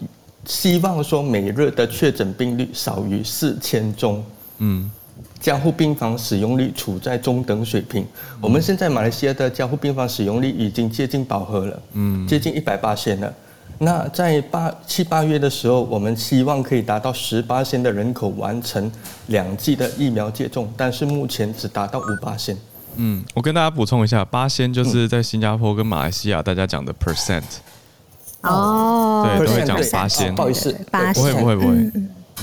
希望说每日的确诊病例少于四千宗，嗯，加护病房使用率处在中等水平。我们现在马来西亚的加护病房使用率已经接近饱和了，嗯，接近一百八千了。那在八七八月的时候，我们希望可以达到十八千的人口完成两剂的疫苗接种，但是目前只达到五八千。嗯，我跟大家补充一下，八仙就是在新加坡跟马来西亚大家讲的 percent。哦，对，都会讲八仙。不好意思，八仙。不会不会不会。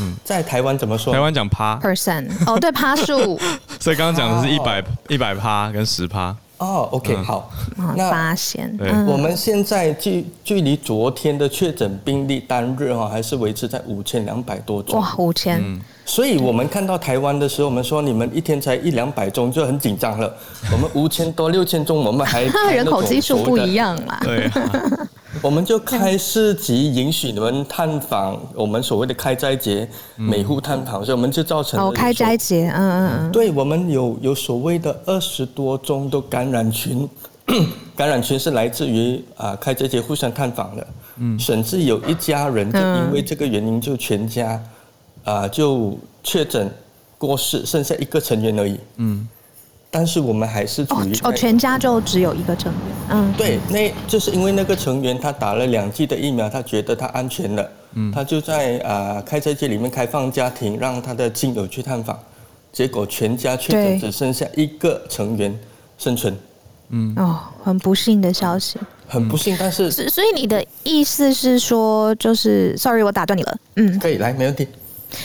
嗯，在台湾怎么说？台湾讲趴。percent。哦，对，趴数。所以刚刚讲的是一百一百趴跟十趴。哦，OK，好。那发现。我们现在距距离昨天的确诊病例单日哈，还是维持在五千两百多宗。哇，五千。所以我们看到台湾的时候，我们说你们一天才一两百宗就很紧张了。我们五千多六千宗，我们还 人口基数不一样嘛。对，我们就开市集，允许你们探访。我们所谓的开斋节，每户探访，所以我们就造成哦，开斋节，嗯嗯嗯。对，我们有有所谓的二十多宗的感染群，感染群是来自于啊开斋节互相探访的，嗯，甚至有一家人就因为这个原因就全家。啊，就确诊过世，剩下一个成员而已。嗯，但是我们还是处于哦，全家就只有一个成员。嗯，对，那就是因为那个成员他打了两剂的疫苗，他觉得他安全了。嗯，他就在啊开斋节里面开放家庭，让他的亲友去探访，结果全家确诊，只剩下一个成员生存。嗯，哦，很不幸的消息。很不幸，但是所以你的意思是说，就是 sorry，我打断你了。嗯，可以来，没问题。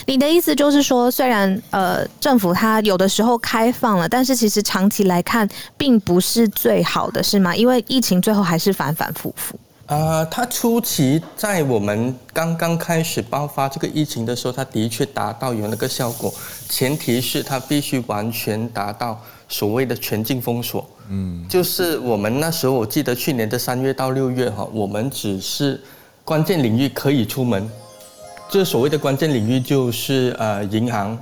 你的意思就是说，虽然呃政府它有的时候开放了，但是其实长期来看并不是最好的，是吗？因为疫情最后还是反反复复。啊、呃，它初期在我们刚刚开始爆发这个疫情的时候，它的确达到有那个效果，前提是它必须完全达到所谓的全境封锁。嗯，就是我们那时候我记得去年的三月到六月哈，我们只是关键领域可以出门。这所谓的关键领域就是呃银行、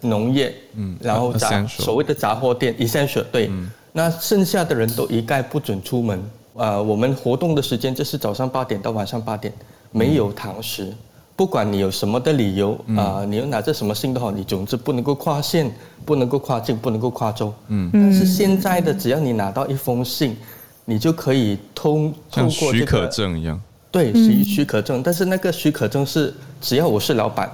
农业，嗯，然后杂所谓的杂货店，essential 对，嗯、那剩下的人都一概不准出门。呃，我们活动的时间就是早上八点到晚上八点，没有堂食，不管你有什么的理由啊、你又拿着什么信都好，你总之不能够跨县，不能够跨境，不能够跨州。嗯，但是现在的只要你拿到一封信，你就可以通通过、这个、许可证一样。对，许许可证，但是那个许可证是只要我是老板，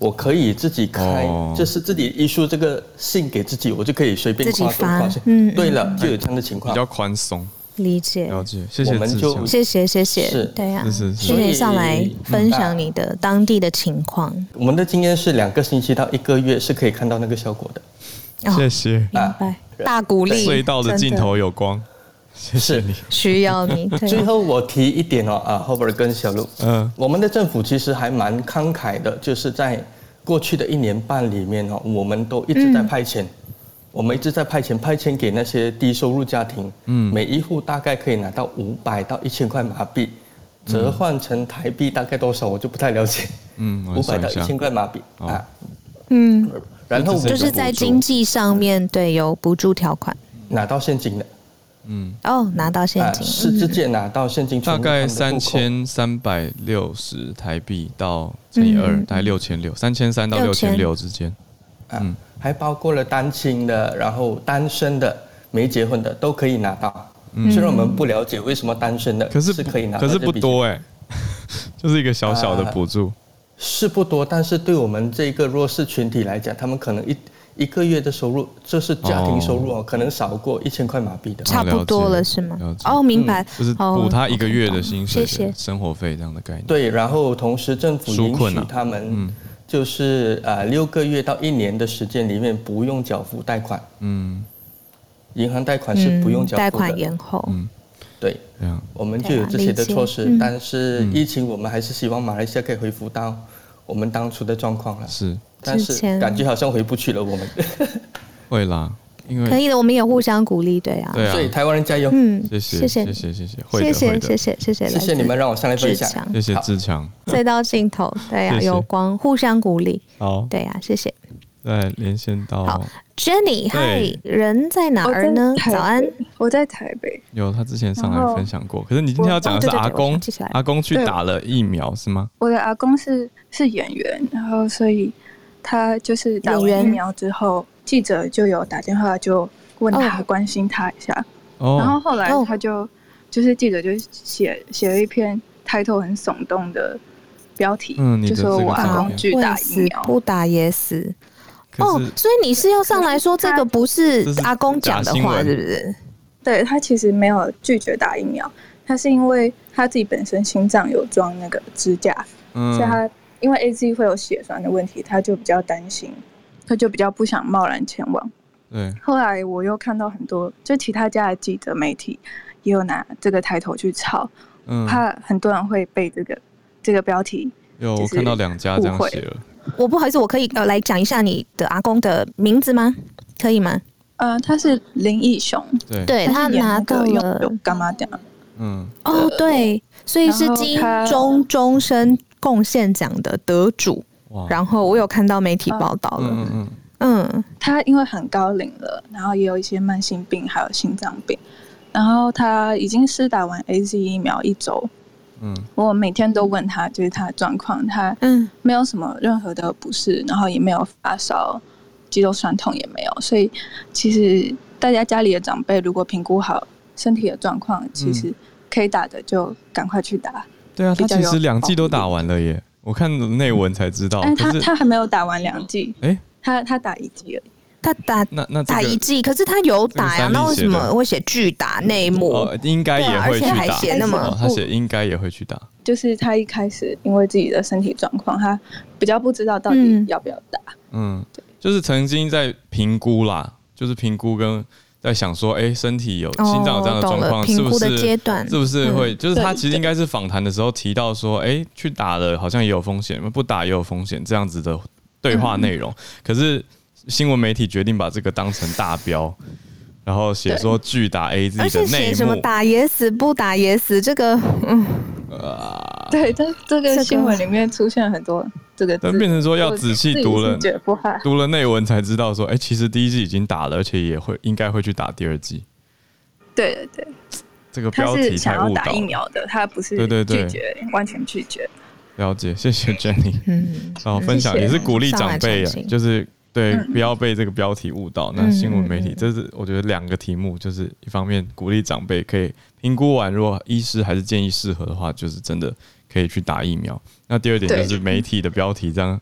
我可以自己开，哦、就是自己 issue 这个信给自己，我就可以随便跨州跨县。嗯，对了，就有这样的情况，比较宽松。理解，了解，谢谢，我们就谢谢，谢谢，是，对呀、啊，谢谢上来分享你的当地的情况。我们的经验是两个星期到一个月是可以看到那个效果的。谢谢，明白，大鼓励，隧道的。尽头有光，谢谢你，需要你。最后我提一点哦，啊，后边跟小鹿，嗯，我们的政府其实还蛮慷慨的，就是在过去的一年半里面哦，我们都一直在派钱。我们一直在派钱，派钱给那些低收入家庭，嗯，每一户大概可以拿到五百到一千块马币，折换成台币大概多少，我就不太了解，嗯，五百到一千块马币啊，嗯，然后就是在经济上面对有补助条款，拿到现金的，嗯，哦，拿到现金，是直接拿到现金，大概三千三百六十台币到乘以二，大概六千六，三千三到六千六之间，嗯。还包括了单亲的，然后单身的、没结婚的都可以拿到。嗯、虽然我们不了解为什么单身的可是可以拿到，可是不多哎，就是一个小小的补助、呃，是不多，但是对我们这个弱势群体来讲，他们可能一一个月的收入，这是家庭收入哦，可能少过一千块马币的，差不多了是吗？哦，明白，就是补他一个月的薪水、生活费这样的概念。对，然后同时政府允许他们。就是呃六个月到一年的时间里面不用缴付贷款，嗯，银行贷款是不用缴付的，贷款延后，嗯，对，我们就有这些的措施，但是疫情我们还是希望马来西亚可以恢复到我们当初的状况了，是，但是感觉好像回不去了，我们，会啦。因为可以的，我们也互相鼓励，对啊，对啊，所以台湾人加油，嗯，谢谢，谢谢，谢谢，谢谢，谢谢，谢谢，谢谢，谢谢你们让我上来分享，谢谢志强，再到尽头，对啊，有光，互相鼓励，好，对啊，谢谢，对连线到好，Jenny，嗨，人在哪儿呢？早安，我在台北，有他之前上来分享过，可是你今天要讲的是阿公，阿公去打了疫苗是吗？我的阿公是是演员，然后所以他就是打完疫苗之后。记者就有打电话就问他关心他一下，oh. 然后后来他就、oh. 就是记者就写写了一篇抬头很耸动的标题，嗯、就说我阿公拒打疫苗，不打也死。哦，所以你是要上来说这个不是阿公讲的话，是不是？对，他其实没有拒绝打疫苗，他是因为他自己本身心脏有装那个支架，嗯、所以他因为 AZ 会有血栓的问题，他就比较担心。他就比较不想贸然前往。对。后来我又看到很多，就其他家的记者媒体也有拿这个抬头去炒，嗯，怕很多人会被这个这个标题。有，我看到两家这样写了。我不好意思，我可以呃来讲一下你的阿公的名字吗？可以吗？呃，他是林义雄。对。对他拿到了干嘛奖？嗯。哦，对，所以是金钟终身贡献奖的得主。然后我有看到媒体报道了，嗯嗯嗯，他因为很高龄了，然后也有一些慢性病，还有心脏病，然后他已经施打完 AZ 疫苗一周，嗯，我每天都问他就是他的状况，他嗯没有什么任何的不适，然后也没有发烧，肌肉酸痛也没有，所以其实大家家里的长辈如果评估好身体的状况，其实可以打的就赶快去打。对啊，他其实两季都打完了耶。我看内文才知道，但他他还没有打完两季，哎，他他打一季而已，他打那那打一季，可是他有打呀，那为什么会写巨打内幕？应该也会去打，那么，他写应该也会去打，就是他一开始因为自己的身体状况，他比较不知道到底要不要打，嗯，对，就是曾经在评估啦，就是评估跟。在想说，哎、欸，身体有心脏有这样的状况，是不是？是不是会？就是他其实应该是访谈的时候提到说，哎、欸，去打了好像也有风险，不打也有风险，这样子的对话内容。可是新闻媒体决定把这个当成大标。然后写说拒打 AZ 的内幕，而且写什么打也死，不打也死，这个嗯，啊，对，这这个新闻里面出现很多这个，但变成说要仔细读了，读了内文才知道说，哎，其实第一季已经打了，而且也会应该会去打第二季。对对对，这个标题他是想要打疫苗的，他不是对对对拒绝，完全拒绝。了解，谢谢 Jenny。嗯，然后 分享也是鼓励长辈啊，就是对，不要被这个标题误导。那新闻媒体，这是我觉得两个题目，就是一方面鼓励长辈可以评估完，如果医师还是建议适合的话，就是真的可以去打疫苗。那第二点就是媒体的标题这样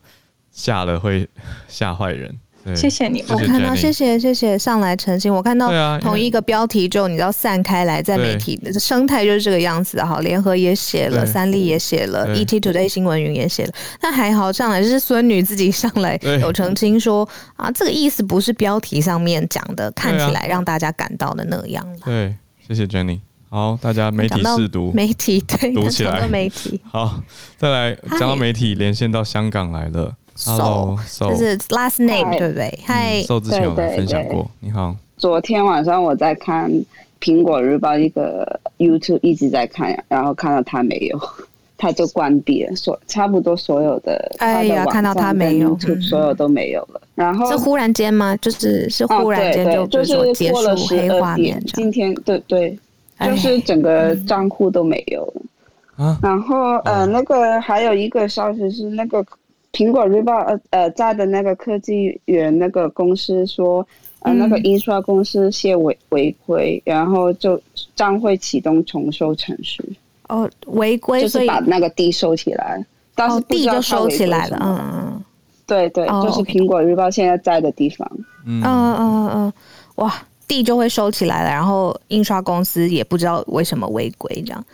下了会吓坏人。谢谢你，我看到谢谢谢谢上来澄清，我看到同一个标题就你知道散开来，在媒体的生态就是这个样子哈。联合也写了，三立也写了，ET Today 新闻云也写了，那还好上来就是孙女自己上来有澄清说啊，这个意思不是标题上面讲的，看起来让大家感到的那样。对，谢谢 Jenny。好，大家媒体试读，媒体对读起来，媒体好，再来讲到媒体连线到香港来了。Hello，就是 last name 对不对？嗨，受之前有分享过。你好，昨天晚上我在看苹果日报一个 YouTube，一直在看，然后看到他没有，他就关闭了，所差不多所有的。哎呀，看到他没有，所有都没有了。然后是忽然间吗？就是是忽然间就就是过了十二点，今天对对，就是整个账户都没有了。然后呃，那个还有一个消息是那个。苹果日报呃呃在的那个科技园那个公司说，呃那个印刷公司泄违违规，然后就将会启动重收程序。哦，违规就是把那个地收起来，但是地就收起来了。嗯嗯，对对，就是苹果日报现在在的地方。嗯嗯嗯嗯，哇，地就会收起来了，然后印刷公司也不知道为什么违规这样。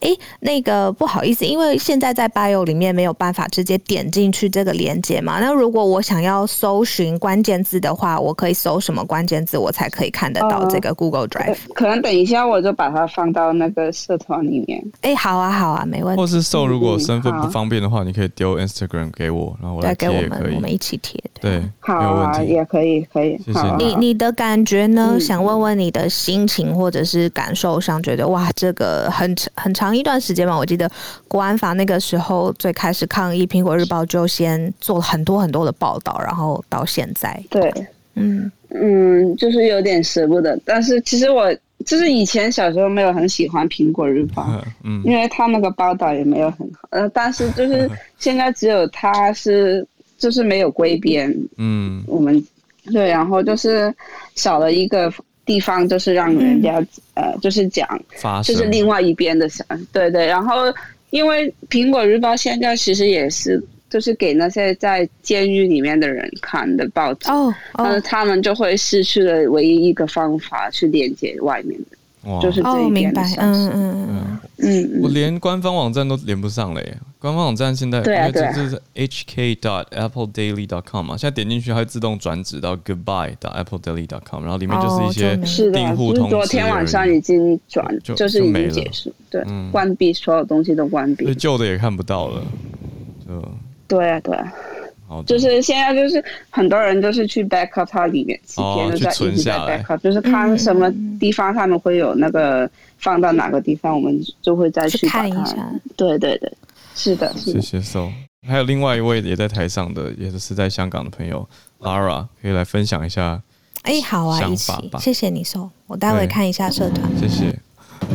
哎，那个不好意思，因为现在在 Bio 里面没有办法直接点进去这个链接嘛。那如果我想要搜寻关键字的话，我可以搜什么关键字，我才可以看得到这个 Google Drive？、呃、可能等一下我就把它放到那个社团里面。哎，好啊，好啊，没问题。或是搜，如果身份不方便的话，嗯、你可以丢 Instagram 给我，然后我来贴也可以。给我们，我们一起贴。对，好啊，也可以，可以。谢谢你，你的感觉呢？嗯、想问问你的心情或者是感受上，觉得哇，这个很很长一段时间嘛，我记得国安法那个时候最开始抗议，苹果日报就先做了很多很多的报道，然后到现在，对，嗯嗯，就是有点舍不得。但是其实我就是以前小时候没有很喜欢苹果日报，嗯，因为他那个报道也没有很好，呃，但是就是现在只有他是就是没有归边，嗯，我们对，然后就是少了一个。地方就是让人家、嗯、呃，就是讲，就是另外一边的想，对对。然后，因为苹果日报现在其实也是，就是给那些在监狱里面的人看的报纸，哦，但是他们就会失去了唯一一个方法去连接外面的。就是这一边的消息，嗯嗯嗯。嗯，我连官方网站都连不上了耶！官方网站现在，对啊对啊，这是 hk dot apple daily dot com 嘛，现在点进去它会自动转址到 goodbye dot apple daily dot com，然后里面就是一些订户通知。昨天晚上已。经转，就是已经结束，对，关闭所有东西都关闭，旧的也看不到了，就。对啊对啊。就是现在，就是很多人都是去 backup 它里面，几天就在一直在 backup，就是看什么地方他们会有那个放到哪个地方，我们就会再去看一下。对对对，是的，是的。谢谢 So，还有另外一位也在台上的，也是在香港的朋友 Lara，可以来分享一下。哎，好啊，一起，谢谢你 So，我待会看一下社团。谢谢。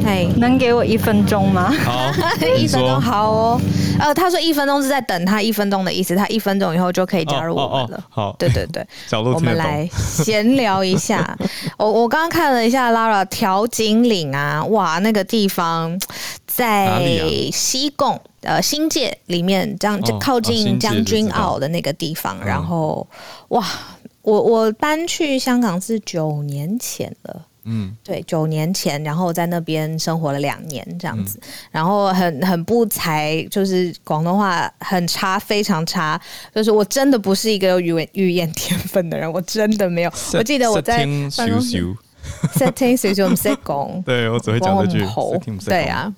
哎，能给我一分钟吗？好，一分钟好哦。呃，他说一分钟是在等他一分钟的意思，他一分钟以后就可以加入我们了。好，对对对，我们来闲聊一下。我我刚刚看了一下 Lara 调景岭啊，哇，那个地方在西贡呃新界里面，这样就靠近将军澳的那个地方。然后哇，我我搬去香港是九年前了。嗯，对，九年前，然后在那边生活了两年这样子，嗯、然后很很不才，就是广东话很差，非常差，就是我真的不是一个有语语言天分的人，我真的没有。我记得我在办公室，setting 小小唔识讲，对我只会讲这句，对啊。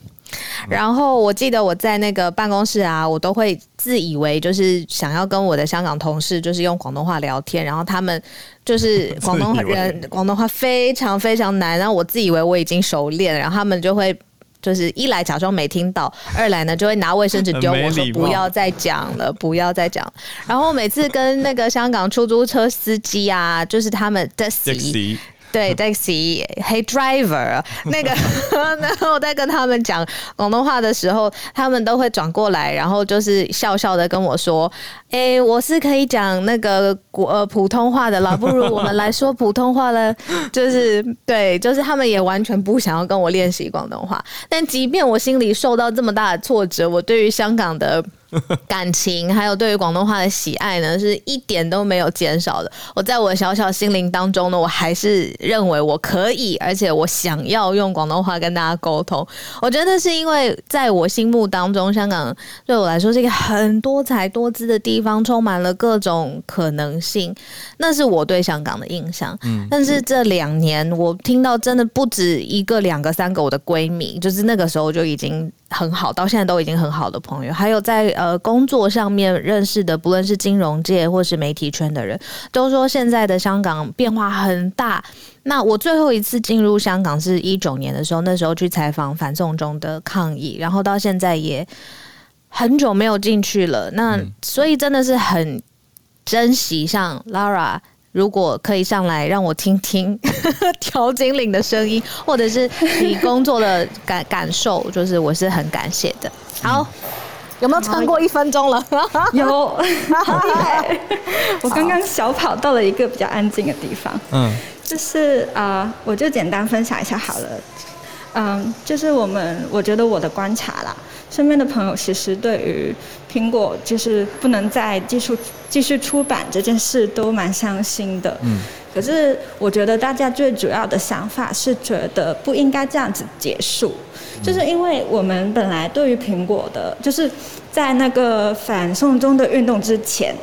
然后我记得我在那个办公室啊，我都会自以为就是想要跟我的香港同事就是用广东话聊天，然后他们就是 广东人，广东话非常非常难，然后我自以为我已经熟练，然后他们就会就是一来假装没听到，二来呢就会拿卫生纸丢我说不要再讲了，不要再讲。然后每次跟那个香港出租车司机啊，就是他们的对，taxi，嘿，driver，那个，然后我在跟他们讲广东话的时候，他们都会转过来，然后就是笑笑的跟我说：“哎、欸，我是可以讲那个国呃普通话的啦，不如我们来说普通话了。”就是对，就是他们也完全不想要跟我练习广东话。但即便我心里受到这么大的挫折，我对于香港的。感情还有对于广东话的喜爱呢，是一点都没有减少的。我在我的小小心灵当中呢，我还是认为我可以，而且我想要用广东话跟大家沟通。我觉得是因为在我心目当中，香港对我来说是一个很多彩多姿的地方，充满了各种可能性。那是我对香港的印象。嗯，但是这两年我听到真的不止一个、两个、三个我的闺蜜，就是那个时候就已经。很好，到现在都已经很好的朋友，还有在呃工作上面认识的，不论是金融界或是媒体圈的人，都说现在的香港变化很大。那我最后一次进入香港是一九年的时候，那时候去采访反送中的抗议，然后到现在也很久没有进去了。那所以真的是很珍惜，像 Lara。如果可以上来让我听听 调景岭的声音，或者是你工作的感感受，就是我是很感谢的。好，有没有超过一分钟了？有，好厉害！我刚刚小跑到了一个比较安静的地方。嗯，就是啊、呃，我就简单分享一下好了。嗯，就是我们，我觉得我的观察啦。身边的朋友其实对于苹果就是不能再继续继续出版这件事都蛮伤心的。嗯。可是我觉得大家最主要的想法是觉得不应该这样子结束，就是因为我们本来对于苹果的，就是在那个反送中的运动之前，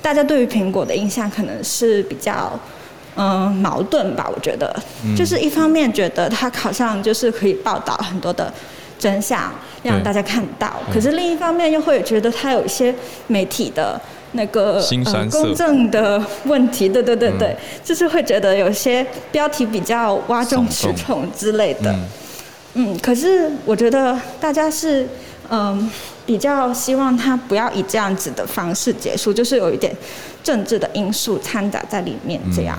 大家对于苹果的印象可能是比较嗯矛盾吧。我觉得，就是一方面觉得它好像就是可以报道很多的。真相让大家看到，可是另一方面又会觉得他有一些媒体的那个呃公正的问题，对对对对，嗯、就是会觉得有些标题比较哗众取宠之类的。嗯，嗯，可是我觉得大家是嗯、呃、比较希望他不要以这样子的方式结束，就是有一点政治的因素掺杂在里面这样。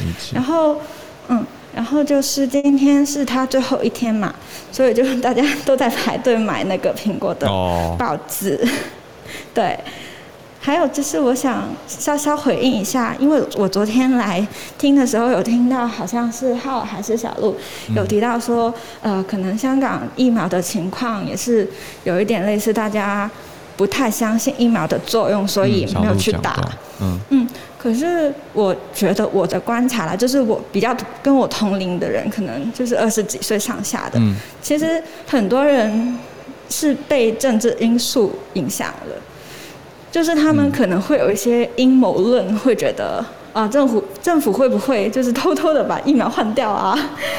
嗯、然后嗯。然后就是今天是他最后一天嘛，所以就大家都在排队买那个苹果的报纸。Oh. 对，还有就是我想稍稍回应一下，因为我昨天来听的时候有听到，好像是浩还是小鹿有提到说，呃，可能香港疫苗的情况也是有一点类似，大家不太相信疫苗的作用，所以没有去打。嗯。嗯可是我觉得我的观察啦，就是我比较跟我同龄的人，可能就是二十几岁上下的，其实很多人是被政治因素影响了，就是他们可能会有一些阴谋论，会觉得啊，政府政府会不会就是偷偷的把疫苗换掉啊？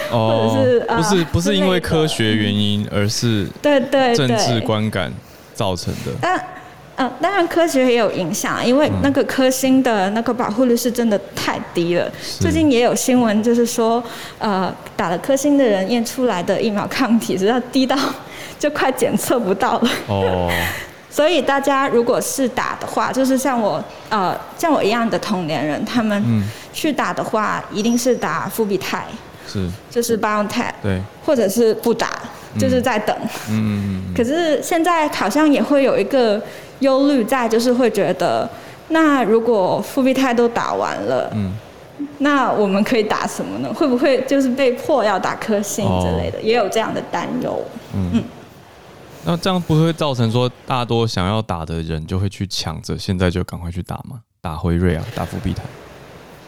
哦，或者是不是不是因为科学原因，而是对对政治观感造成的。嗯，当然科学也有影响，因为那个科兴的那个保护率是真的太低了。最近也有新闻，就是说，呃，打了科兴的人验出来的疫苗抗体，只要低到 就快检测不到了。哦。所以大家如果是打的话，就是像我呃像我一样的同年人，他们去打的话，一定是打复必泰，是，就是 BioNTech，对，或者是不打，就是在等。嗯。可是现在好像也会有一个。忧虑在就是会觉得，那如果复必泰都打完了，嗯，那我们可以打什么呢？会不会就是被迫要打科兴之类的？哦、也有这样的担忧。嗯，嗯，那这样不会造成说大多想要打的人就会去抢着现在就赶快去打吗？打辉瑞啊，打复必泰。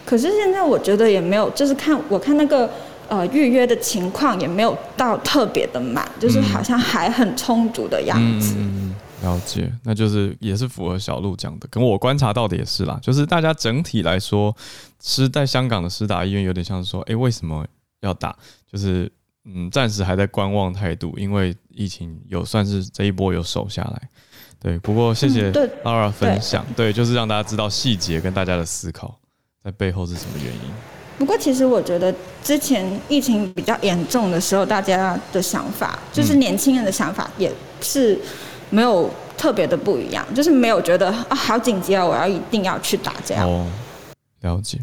可是现在我觉得也没有，就是看我看那个呃预约的情况也没有到特别的满，就是好像还很充足的样子。嗯嗯了解，那就是也是符合小路讲的，跟我观察到的也是啦。就是大家整体来说，是在香港的师大医院有点像是说，哎、欸，为什么要打？就是嗯，暂时还在观望态度，因为疫情有算是这一波有守下来。对，不过谢谢 Lara 分享，嗯、对，对，就是让大家知道细节跟大家的思考在背后是什么原因。不过其实我觉得之前疫情比较严重的时候，大家的想法，就是年轻人的想法也是。没有特别的不一样，就是没有觉得啊好紧急啊，我要一定要去打这样。哦，了解。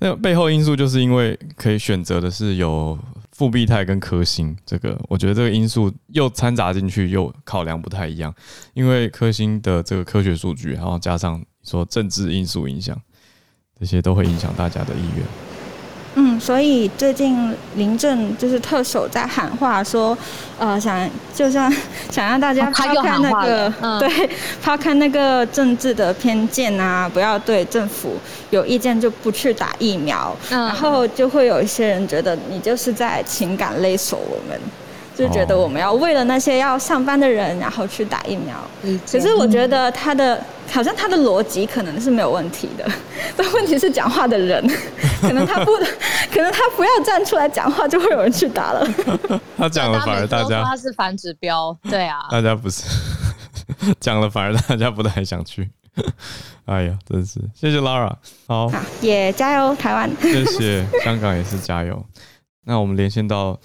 那背后因素就是因为可以选择的是有复必泰跟科兴，这个我觉得这个因素又掺杂进去，又考量不太一样。因为科兴的这个科学数据，然后加上说政治因素影响，这些都会影响大家的意愿。嗯，所以最近林郑就是特首在喊话说，呃，想就像 想让大家抛开那个，嗯、对，抛开那个政治的偏见啊，不要对政府有意见就不去打疫苗，嗯、然后就会有一些人觉得你就是在情感勒索我们。就觉得我们要为了那些要上班的人，然后去打疫苗。可是我觉得他的好像他的逻辑可能是没有问题的，但问题是讲话的人，可能他不，可能他不要站出来讲话，就会有人去打了。他讲了反而大家他是反指标，对啊，大家不是讲了反而大家不太想去。哎呀，真是谢谢 Lara，好，也加油台湾，谢谢香港也是加油。那我们连线到。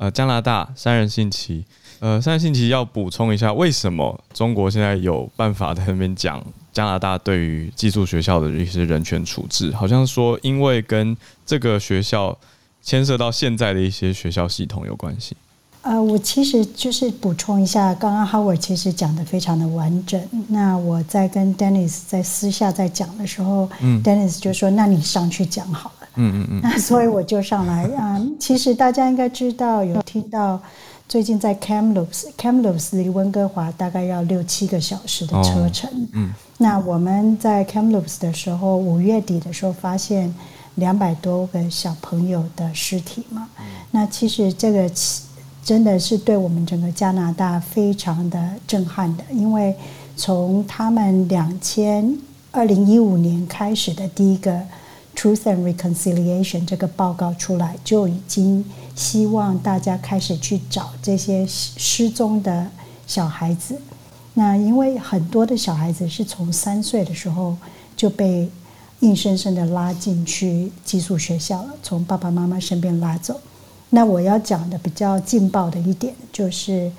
呃，加拿大三人信奇，呃，三人信奇要补充一下，为什么中国现在有办法在那边讲加拿大对于寄宿学校的一些人权处置？好像说因为跟这个学校牵涉到现在的一些学校系统有关系。呃，我其实就是补充一下，刚刚 Howard 其实讲的非常的完整。那我在跟 Dennis 在私下在讲的时候，嗯，Dennis 就说：“那你上去讲好了。”嗯嗯嗯，那 所以我就上来啊、嗯。其实大家应该知道，有听到最近在 Kamloops，Kamloops 离温哥华大概要六七个小时的车程。哦、嗯，那我们在 Kamloops 的时候，五月底的时候发现两百多个小朋友的尸体嘛。嗯、那其实这个真的是对我们整个加拿大非常的震撼的，因为从他们两千二零一五年开始的第一个。Truth and Reconciliation 这个报告出来，就已经希望大家开始去找这些失踪的小孩子。那因为很多的小孩子是从三岁的时候就被硬生生的拉进去寄宿学校了，从爸爸妈妈身边拉走。那我要讲的比较劲爆的一点，就是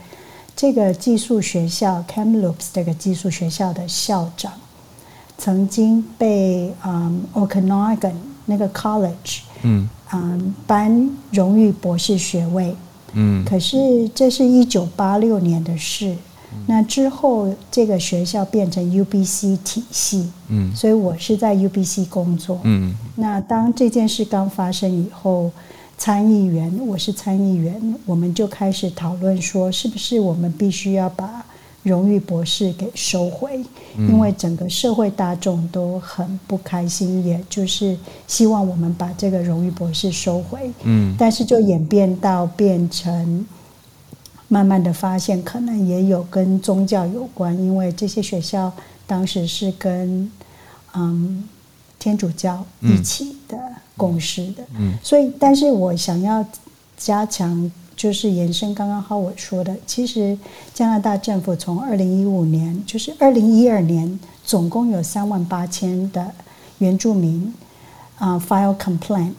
这个寄宿学校 Camloops 这个寄宿学校的校长。曾经被嗯 Okanagan 那个 college 嗯。嗯颁荣誉博士学位。嗯，可是这是一九八六年的事，嗯、那之后这个学校变成 UBC 体系嗯，所以我是在 UBC 工作。嗯，那当这件事刚发生以后，参议员我是参议员，我们就开始讨论说，是不是我们必须要把。荣誉博士给收回，因为整个社会大众都很不开心，也就是希望我们把这个荣誉博士收回。嗯，但是就演变到变成，慢慢的发现可能也有跟宗教有关，因为这些学校当时是跟嗯天主教一起的共事的。嗯，所以但是我想要加强。就是延伸刚刚好我说的，其实加拿大政府从二零一五年，就是二零一二年，总共有三万八千的原住民啊、file complaint，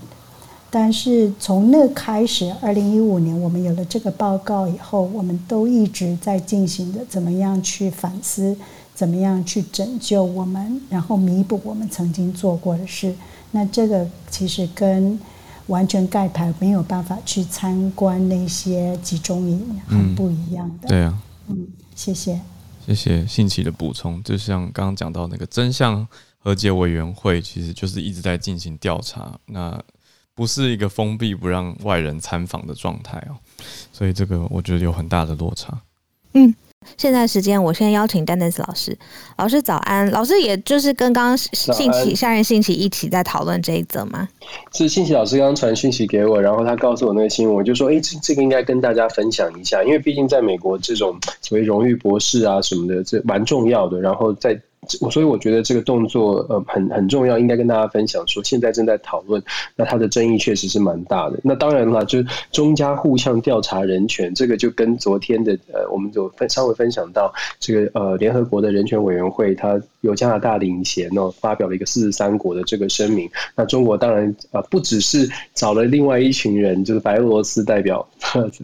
但是从那开始，二零一五年我们有了这个报告以后，我们都一直在进行的，怎么样去反思，怎么样去拯救我们，然后弥补我们曾经做过的事。那这个其实跟完全盖牌，没有办法去参观那些集中营，很不一样的。嗯、对啊，嗯，谢谢，谢谢信奇的补充。就像刚刚讲到那个真相和解委员会，其实就是一直在进行调查，那不是一个封闭不让外人参访的状态哦。所以这个我觉得有很大的落差。嗯。现在时间，我先邀请 Dennis 老师。老师早安，老师也就是跟刚刚信奇、下任信奇一起在讨论这一则吗？是信奇老师刚刚传讯息给我，然后他告诉我那个新闻，我就说，哎，这这个应该跟大家分享一下，因为毕竟在美国，这种所谓荣誉博士啊什么的，这蛮重要的。然后在我所以我觉得这个动作呃很很重要，应该跟大家分享说，现在正在讨论，那它的争议确实是蛮大的。那当然了，就是中加互相调查人权，这个就跟昨天的呃，我们就分稍微分享到这个呃联合国的人权委员会，它由加拿大领衔哦，发表了一个四十三国的这个声明。那中国当然啊、不只是找了另外一群人，就是白俄罗斯代表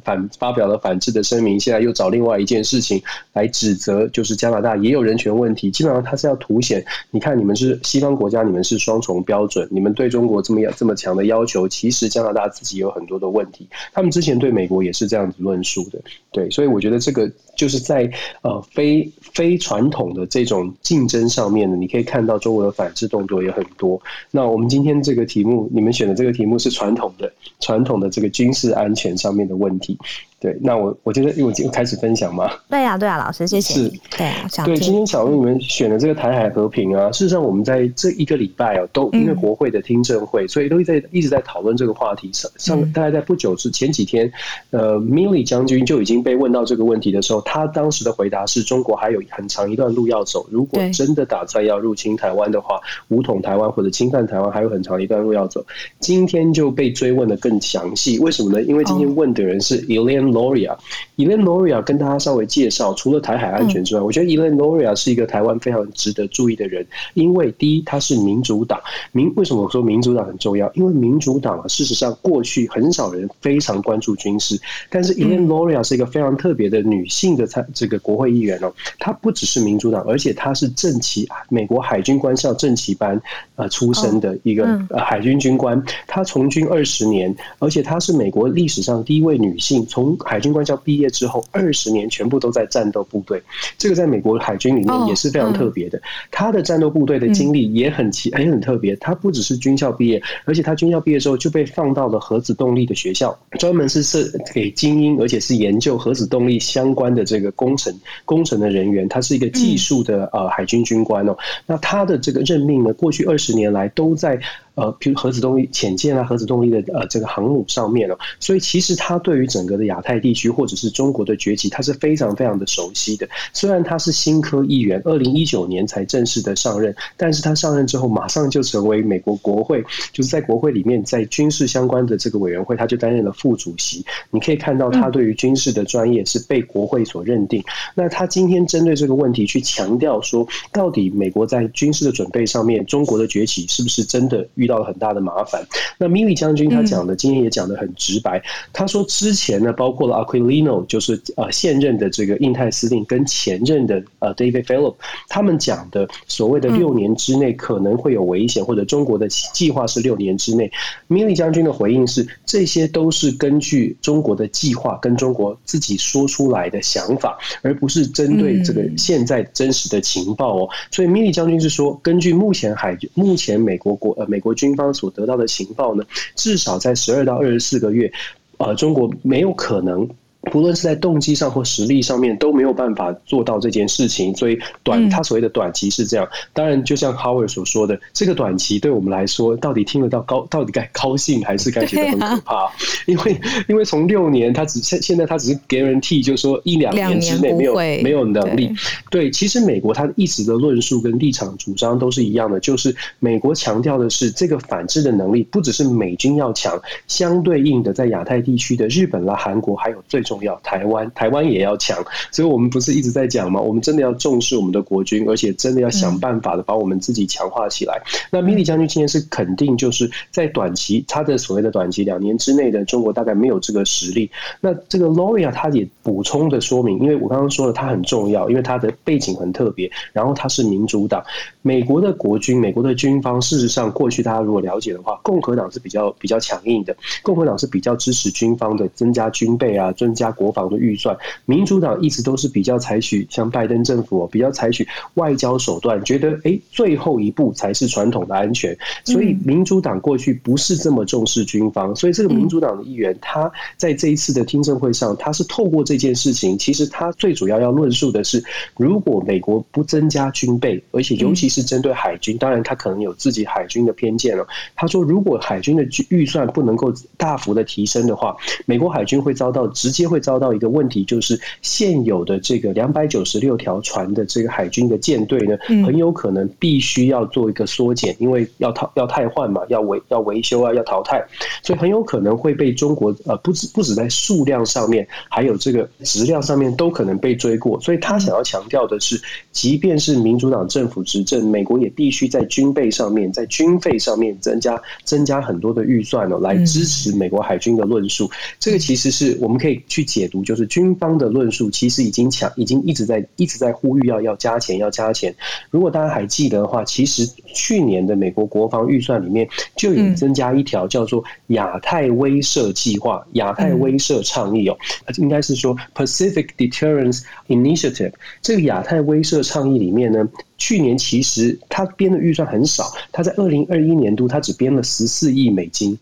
反发表了反制的声明，现在又找另外一件事情来指责，就是加拿大也有人权问题。基本上他是要凸显，你看你们是西方国家，你们是双重标准，你们对中国这么要这么强的要求，其实加拿大自己有很多的问题。他们之前对美国也是这样子论述的，对，所以我觉得这个就是在呃非非传统的这种竞争上面呢，你可以看到中国的反制动作也很多。那我们今天这个题目，你们选的这个题目是传统的传统的这个军事安全上面的问题。对，那我我觉得，因为我就开始分享嘛。对啊，对啊，老师，谢谢。是，对啊，对，今天想问你们选的这个台海和平啊，事实上我们在这一个礼拜哦，都因为国会的听证会，嗯、所以都在一直在讨论这个话题上。上大概在不久之前几天，呃，Milley 将军就已经被问到这个问题的时候，他当时的回答是中国还有很长一段路要走。如果真的打算要入侵台湾的话，武统台湾或者侵犯台湾，还有很长一段路要走。今天就被追问的更详细，为什么呢？因为今天问的人是 Elaine Luria。Elaine Luria 跟大家稍微介绍，除了台海安全之外，嗯、我觉得 Elaine Loria 是一个台湾非常值得注意的人，因为第一，他是民主党民。为什么我说民主党很重要？因为民主党啊，事实上过去很少人非常关注军事，但是 Elaine Loria 是一个非常特别的女性的参这个国会议员哦。他不只是民主党，而且他是正旗美国海军官校正旗班呃出身的一个呃海军军官。他从军二十年，而且他是美国历史上第一位女性从海军官校毕业之后二十年全部都在战斗部队，这个在美国海军里面也是非常特别的。他的战斗部队的经历也很奇，也很特别。他不只是军校毕业，而且他军校毕业之后就被放到了核子动力的学校，专门是设给精英，而且是研究核子动力相关的这个工程工程的人员。他是一个技术的呃海军军官哦。那他的这个任命呢，过去二十年来都在。呃，譬如核子动力潜舰啊，核子动力的呃这个航母上面哦，所以其实他对于整个的亚太地区或者是中国的崛起，他是非常非常的熟悉的。虽然他是新科议员，二零一九年才正式的上任，但是他上任之后马上就成为美国国会，就是在国会里面在军事相关的这个委员会，他就担任了副主席。你可以看到他对于军事的专业是被国会所认定。那他今天针对这个问题去强调说，到底美国在军事的准备上面，中国的崛起是不是真的遇到了很大的麻烦。那米利将军他讲的，今天也讲的很直白。他说之前呢，包括了 Aquilino，就是呃现任的这个印太司令，跟前任的呃 David Philip，他们讲的所谓的六年之内可能会有危险，或者中国的计划是六年之内。米利将军的回应是，这些都是根据中国的计划跟中国自己说出来的想法，而不是针对这个现在真实的情报哦。所以米利将军是说，根据目前海目前美国国呃美国军方所得到的情报呢，至少在十二到二十四个月，呃，中国没有可能。不论是在动机上或实力上面都没有办法做到这件事情，所以短他所谓的短期是这样。当然，就像 Howard 所说的，这个短期对我们来说，到底听得到高，到底该高兴还是该觉得很可怕？因为因为从六年，他只现现在他只是 guarantee，就是说一两年之内没有没有能力。对，其实美国他一直的论述跟立场主张都是一样的，就是美国强调的是这个反制的能力不只是美军要强，相对应的在亚太地区的日本啦、韩国还有最重。要台湾，台湾也要强，所以我们不是一直在讲吗？我们真的要重视我们的国军，而且真的要想办法的把我们自己强化起来。嗯、那米利将军今天是肯定，就是在短期，他的所谓的短期两年之内的中国大概没有这个实力。那这个 Loria 他也补充的说明，因为我刚刚说了，他很重要，因为他的背景很特别，然后他是民主党，美国的国军，美国的军方，事实上过去大家如果了解的话，共和党是比较比较强硬的，共和党是比较支持军方的增加军备啊，增加。国防的预算，民主党一直都是比较采取像拜登政府比较采取外交手段，觉得哎，最后一步才是传统的安全，所以民主党过去不是这么重视军方，所以这个民主党的议员他在这一次的听证会上，他是透过这件事情，其实他最主要要论述的是，如果美国不增加军备，而且尤其是针对海军，当然他可能有自己海军的偏见了。他说，如果海军的预算不能够大幅的提升的话，美国海军会遭到直接。会遭到一个问题，就是现有的这个两百九十六条船的这个海军的舰队呢，很有可能必须要做一个缩减，因为要淘要汰换嘛，要维要维修啊，要淘汰，所以很有可能会被中国呃不止不止在数量上面，还有这个质量上面都可能被追过。所以他想要强调的是，即便是民主党政府执政，美国也必须在军备上面，在军费上面增加增加很多的预算哦，来支持美国海军的论述。这个其实是我们可以去去解读，就是军方的论述其实已经强，已经一直在一直在呼吁要要加钱，要加钱。如果大家还记得的话，其实去年的美国国防预算里面就有增加一条叫做亚太威慑计划、亚太威慑倡议哦，应该是说 Pacific Deterrence Initiative。这个亚太威慑倡议里面呢，去年其实他编的预算很少，他在二零二一年度他只编了十四亿美金。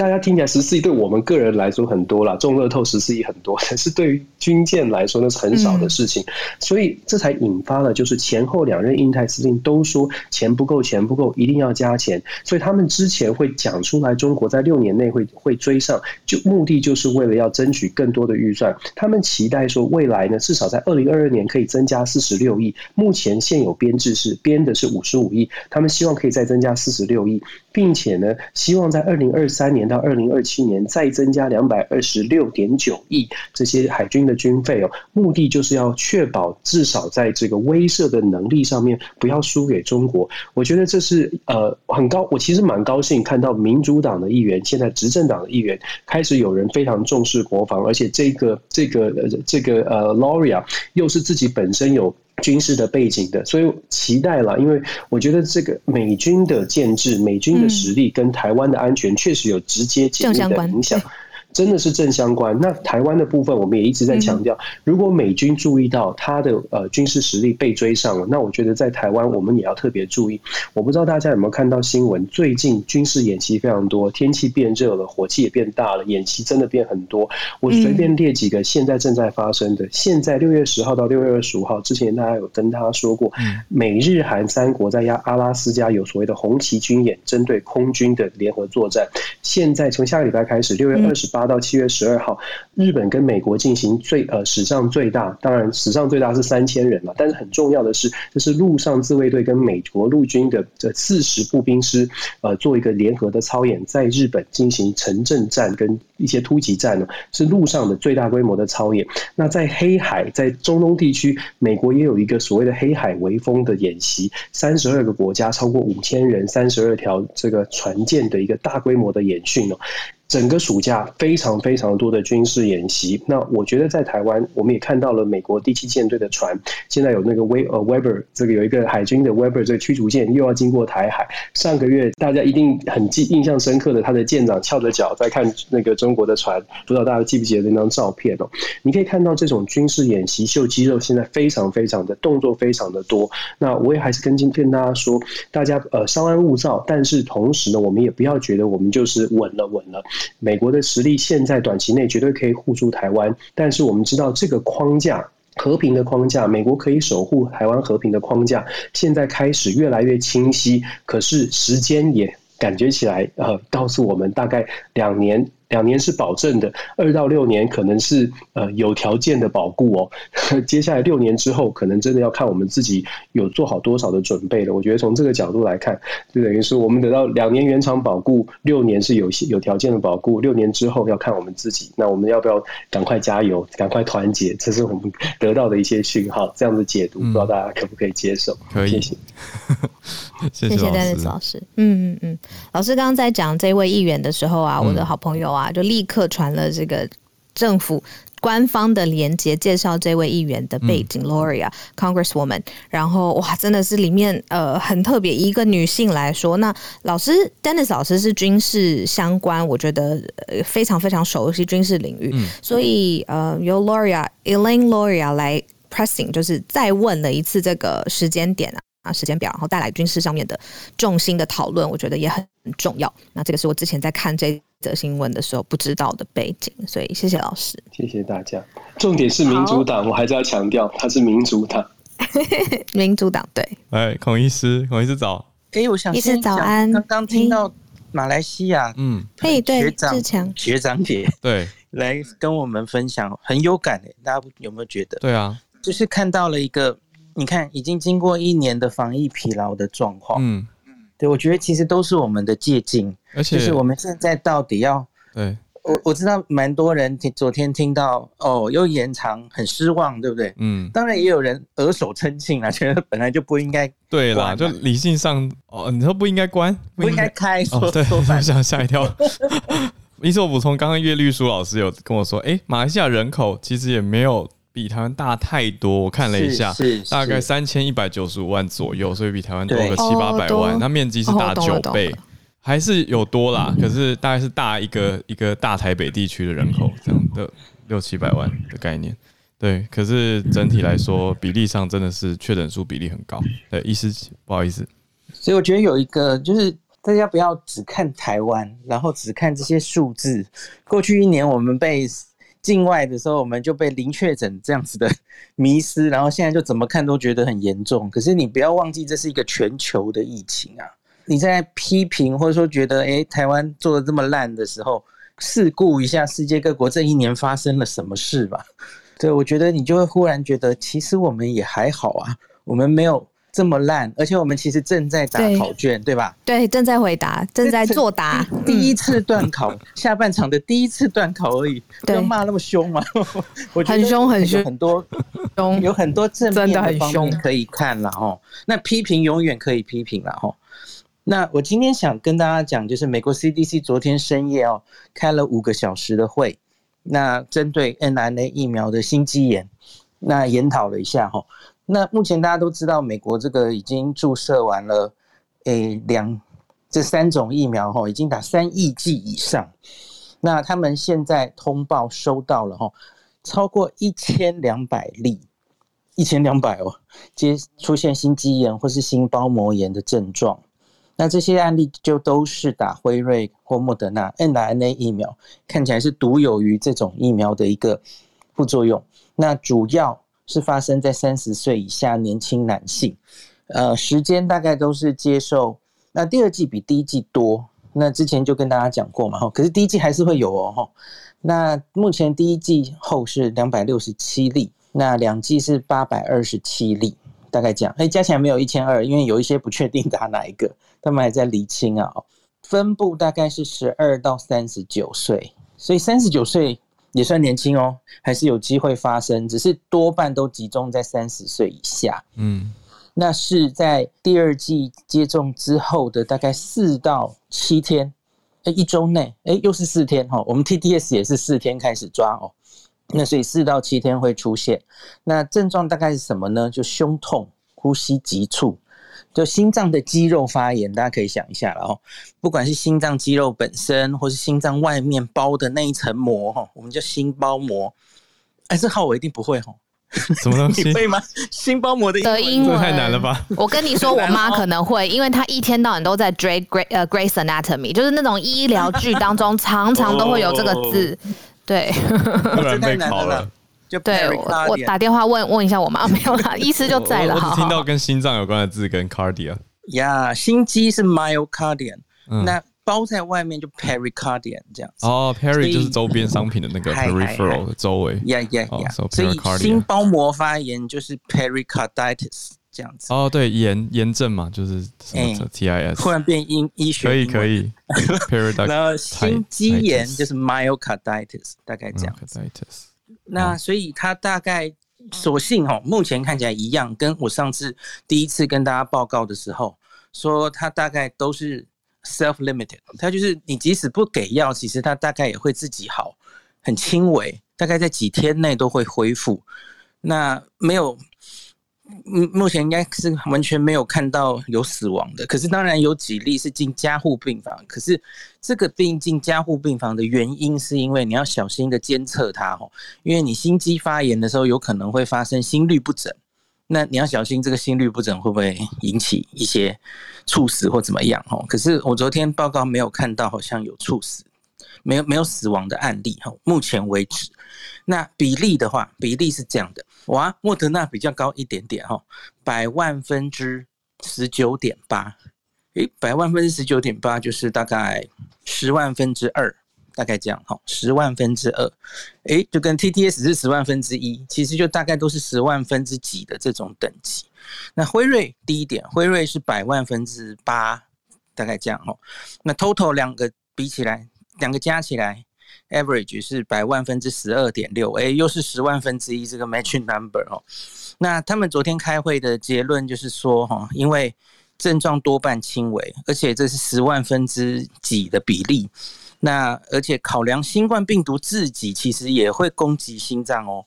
大家听起来十四亿对我们个人来说很多了，中乐透十四亿很多，但是对于军舰来说那是很少的事情，所以这才引发了就是前后两任印太司令都说钱不够，钱不够，一定要加钱，所以他们之前会讲出来，中国在六年内会会追上，就目的就是为了要争取更多的预算，他们期待说未来呢至少在二零二二年可以增加四十六亿，目前现有编制是编的是五十五亿，他们希望可以再增加四十六亿，并且呢希望在二零二三年。到二零二七年再增加两百二十六点九亿这些海军的军费哦，目的就是要确保至少在这个威慑的能力上面不要输给中国。我觉得这是呃很高，我其实蛮高兴看到民主党的议员，现在执政党的议员开始有人非常重视国防，而且这个这个呃这个呃 Lauria 又是自己本身有。军事的背景的，所以期待了，因为我觉得这个美军的建制、美军的实力跟台湾的安全确实有直接紧密的影响。真的是正相关。那台湾的部分，我们也一直在强调，如果美军注意到他的呃军事实力被追上了，那我觉得在台湾我们也要特别注意。我不知道大家有没有看到新闻，最近军事演习非常多，天气变热了，火气也变大了，演习真的变很多。我随便列几个现在正在发生的。现在六月十号到六月二十五号之前，大家有跟他说过，美日韩三国在亚阿拉斯加有所谓的红旗军演，针对空军的联合作战。现在从下个礼拜开始，六月二十八。到七月十二号，日本跟美国进行最呃史上最大，当然史上最大是三千人了，但是很重要的是，这是陆上自卫队跟美国陆军的这四十步兵师呃做一个联合的操演，在日本进行城镇战跟一些突击战呢，是陆上的最大规模的操演。那在黑海，在中东地区，美国也有一个所谓的黑海围风的演习，三十二个国家超过五千人，三十二条这个船舰的一个大规模的演训哦。整个暑假非常非常多的军事演习，那我觉得在台湾我们也看到了美国第七舰队的船，现在有那个威呃 Weber 这个有一个海军的 Weber 这个驱逐舰又要经过台海。上个月大家一定很记印象深刻的，他的舰长翘着脚在看那个中国的船，不知道大家记不记得那张照片哦？你可以看到这种军事演习秀肌肉，现在非常非常的动作非常的多。那我也还是跟今天大家说，大家呃稍安勿躁，但是同时呢，我们也不要觉得我们就是稳了稳了。美国的实力现在短期内绝对可以护住台湾，但是我们知道这个框架，和平的框架，美国可以守护台湾和平的框架，现在开始越来越清晰。可是时间也感觉起来，呃，告诉我们大概两年。两年是保证的，二到六年可能是呃有条件的保固哦。接下来六年之后，可能真的要看我们自己有做好多少的准备了。我觉得从这个角度来看，就等于是我们得到两年原厂保固，六年是有有条件的保固，六年之后要看我们自己。那我们要不要赶快加油，赶快团结？这是我们得到的一些讯号。这样的解读，不知道大家可不可以接受？可以，谢谢，谢谢 Dennis 老师。嗯嗯嗯，老师刚刚在讲这位议员的时候啊，我的好朋友啊。就立刻传了这个政府官方的连接，介绍这位议员的背景，Lauria Congresswoman。然后哇，真的是里面呃很特别，一个女性来说，那老师 Dennis 老师是军事相关，我觉得非常非常熟悉军事领域，所以呃由 Lauria Elaine Lauria 来 pressing，就是再问了一次这个时间点啊。啊，时间表，然后带来军事上面的重心的讨论，我觉得也很重要。那这个是我之前在看这则新闻的时候不知道的背景，所以谢谢老师，谢谢大家。重点是民主党，我还是要强调，它是民主党，民主党对。哎，孔医师，孔医师早。哎，我想医师早安。刚刚听到马来西亚，嗯，对对，学长志强学长姐，对，来跟我们分享，很有感诶，大家有没有觉得？对啊，就是看到了一个，你看已经经过一年的防疫疲劳的状况，嗯嗯，对，我觉得其实都是我们的借鉴，而且就是我们现在到底要对。我我知道蛮多人听昨天听到哦，又延长，很失望，对不对？嗯，当然也有人额手称庆啊，觉得本来就不应该。对啦，就理性上哦，你说不应该关，不应该开，说哦，对，我想吓一跳。意思我补充，刚刚叶律书老师有跟我说，哎、欸，马来西亚人口其实也没有比台湾大太多，我看了一下，是，大概三千一百九十五万左右，所以比台湾多个七八百万，那面积是大九倍。还是有多啦，可是大概是大一个一个大台北地区的人口这样的六七百万的概念，对。可是整体来说，比例上真的是确诊数比例很高。对，医师不好意思。所以我觉得有一个就是大家不要只看台湾，然后只看这些数字。过去一年我们被境外的时候，我们就被零确诊这样子的 迷失，然后现在就怎么看都觉得很严重。可是你不要忘记，这是一个全球的疫情啊。你在批评或者说觉得，诶，台湾做的这么烂的时候，试顾一下世界各国这一年发生了什么事吧。对，我觉得你就会忽然觉得，其实我们也还好啊，我们没有这么烂，而且我们其实正在打考卷，对，对吧？对，正在回答，正在作答，第一次段考，下半场的第一次段考而已，不要骂那么凶嘛。我觉得很凶，很凶，很多凶，有很多正面的方面可以看了哈。那批评永远可以批评了哈。那我今天想跟大家讲，就是美国 CDC 昨天深夜哦开了五个小时的会，那针对 n r n a 疫苗的心肌炎，那研讨了一下哈。那目前大家都知道，美国这个已经注射完了，诶两这三种疫苗哈，已经打三亿剂以上。那他们现在通报收到了哈，超过一千两百例，一千两百哦，接出现心肌炎或是心包膜炎的症状。那这些案例就都是打辉瑞或莫德纳 mRNA 疫苗，看起来是独有于这种疫苗的一个副作用。那主要是发生在三十岁以下年轻男性，呃，时间大概都是接受。那第二季比第一季多，那之前就跟大家讲过嘛，哈，可是第一季还是会有哦，哈。那目前第一季后是两百六十七例，那两季是八百二十七例。大概讲，哎，加起来没有一千二，因为有一些不确定打哪一个，他们还在厘清啊。分布大概是十二到三十九岁，所以三十九岁也算年轻哦，还是有机会发生，只是多半都集中在三十岁以下。嗯，那是在第二剂接种之后的大概四到七天，哎，一周内，哎，又是四天哈。我们 TDS 也是四天开始抓哦。那所以四到七天会出现，那症状大概是什么呢？就胸痛、呼吸急促，就心脏的肌肉发炎，大家可以想一下了哦。不管是心脏肌肉本身，或是心脏外面包的那一层膜哈，我们叫心包膜。哎，这号我一定不会哈。什么东西？你会吗？心包膜的英文太难了吧？我跟你说，我妈可能会，因为她一天到晚都在追 Grey 呃 Grey's Anatomy，就是那种医疗剧当中 常常都会有这个字。对，突然被考了。就对我，我打电话问问一下我妈，没有啦，医师就在了。我只听到跟心脏有关的字跟 cardia。呀，心肌是 myocardium，那包在外面就 pericardium 这样子。哦，peri 就是周边商品的那个 peripheral 的周围。呀呀呀，所以心包膜发炎就是 pericarditis 这样子。哦，对，炎炎症嘛，就是什么 TIS。突然变医医学。可以可以。然后心肌炎就是 myocarditis，大概这样子。那所以它大概所幸哦，目前看起来一样，跟我上次第一次跟大家报告的时候说，它大概都是 self-limited，它就是你即使不给药，其实它大概也会自己好，很轻微，大概在几天内都会恢复。那没有。嗯，目前应该是完全没有看到有死亡的，可是当然有几例是进加护病房。可是这个病进加护病房的原因，是因为你要小心的监测它哦，因为你心肌发炎的时候，有可能会发生心律不整。那你要小心这个心律不整会不会引起一些猝死或怎么样哦？可是我昨天报告没有看到，好像有猝死，没有没有死亡的案例哈，目前为止。那比例的话，比例是这样的。哇，莫德纳比较高一点点哈，百万分之十九点八，诶，百万分之十九点八就是大概十万分之二，大概这样哈，十万分之二，诶，就跟 TTS 是十万分之一，其实就大概都是十万分之几的这种等级。那辉瑞低一点，辉瑞是百万分之八，大概这样哈。那 total 两个比起来，两个加起来，average 是百万分之十二点六，诶，又是十万分之一这个 match number 哦。那他们昨天开会的结论就是说，哈，因为症状多半轻微，而且这是十万分之几的比例。那而且考量新冠病毒自己其实也会攻击心脏哦，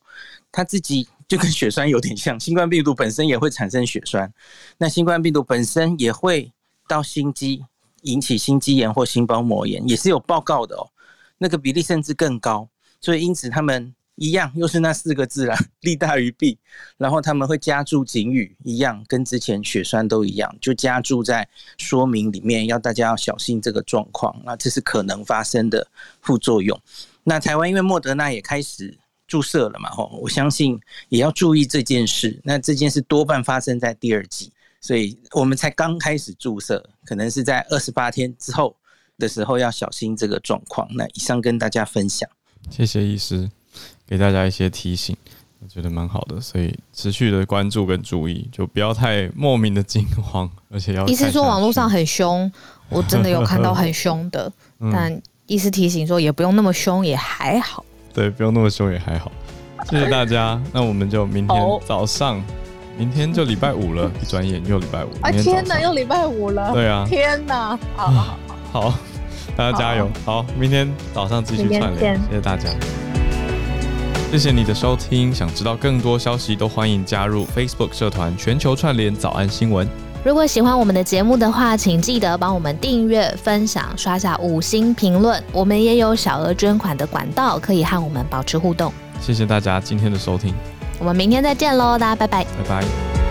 它自己。就跟血栓有点像，新冠病毒本身也会产生血栓，那新冠病毒本身也会到心肌引起心肌炎或心包膜炎，也是有报告的哦。那个比例甚至更高，所以因此他们一样又是那四个字啦，利大于弊。然后他们会加注警语，一样跟之前血栓都一样，就加注在说明里面，要大家要小心这个状况。那这是可能发生的副作用。那台湾因为莫德纳也开始。注射了嘛？吼，我相信也要注意这件事。那这件事多半发生在第二剂，所以我们才刚开始注射，可能是在二十八天之后的时候要小心这个状况。那以上跟大家分享，谢谢医师给大家一些提醒，我觉得蛮好的。所以持续的关注跟注意，就不要太莫名的惊慌，而且要。医师说网络上很凶，我真的有看到很凶的，但医师提醒说也不用那么凶，也还好。对，不用那么凶也还好。谢谢大家，那我们就明天早上，明天就礼拜五了，一转眼又礼拜五。啊天哪，又礼拜五了。对啊，天哪，好好好，好，大家加油。好，明天早上继续串联，谢谢大家，谢谢你的收听。想知道更多消息，都欢迎加入 Facebook 社团全球串联早安新闻。如果喜欢我们的节目的话，请记得帮我们订阅、分享、刷下五星评论。我们也有小额捐款的管道，可以和我们保持互动。谢谢大家今天的收听，我们明天再见喽，大家拜拜，拜拜。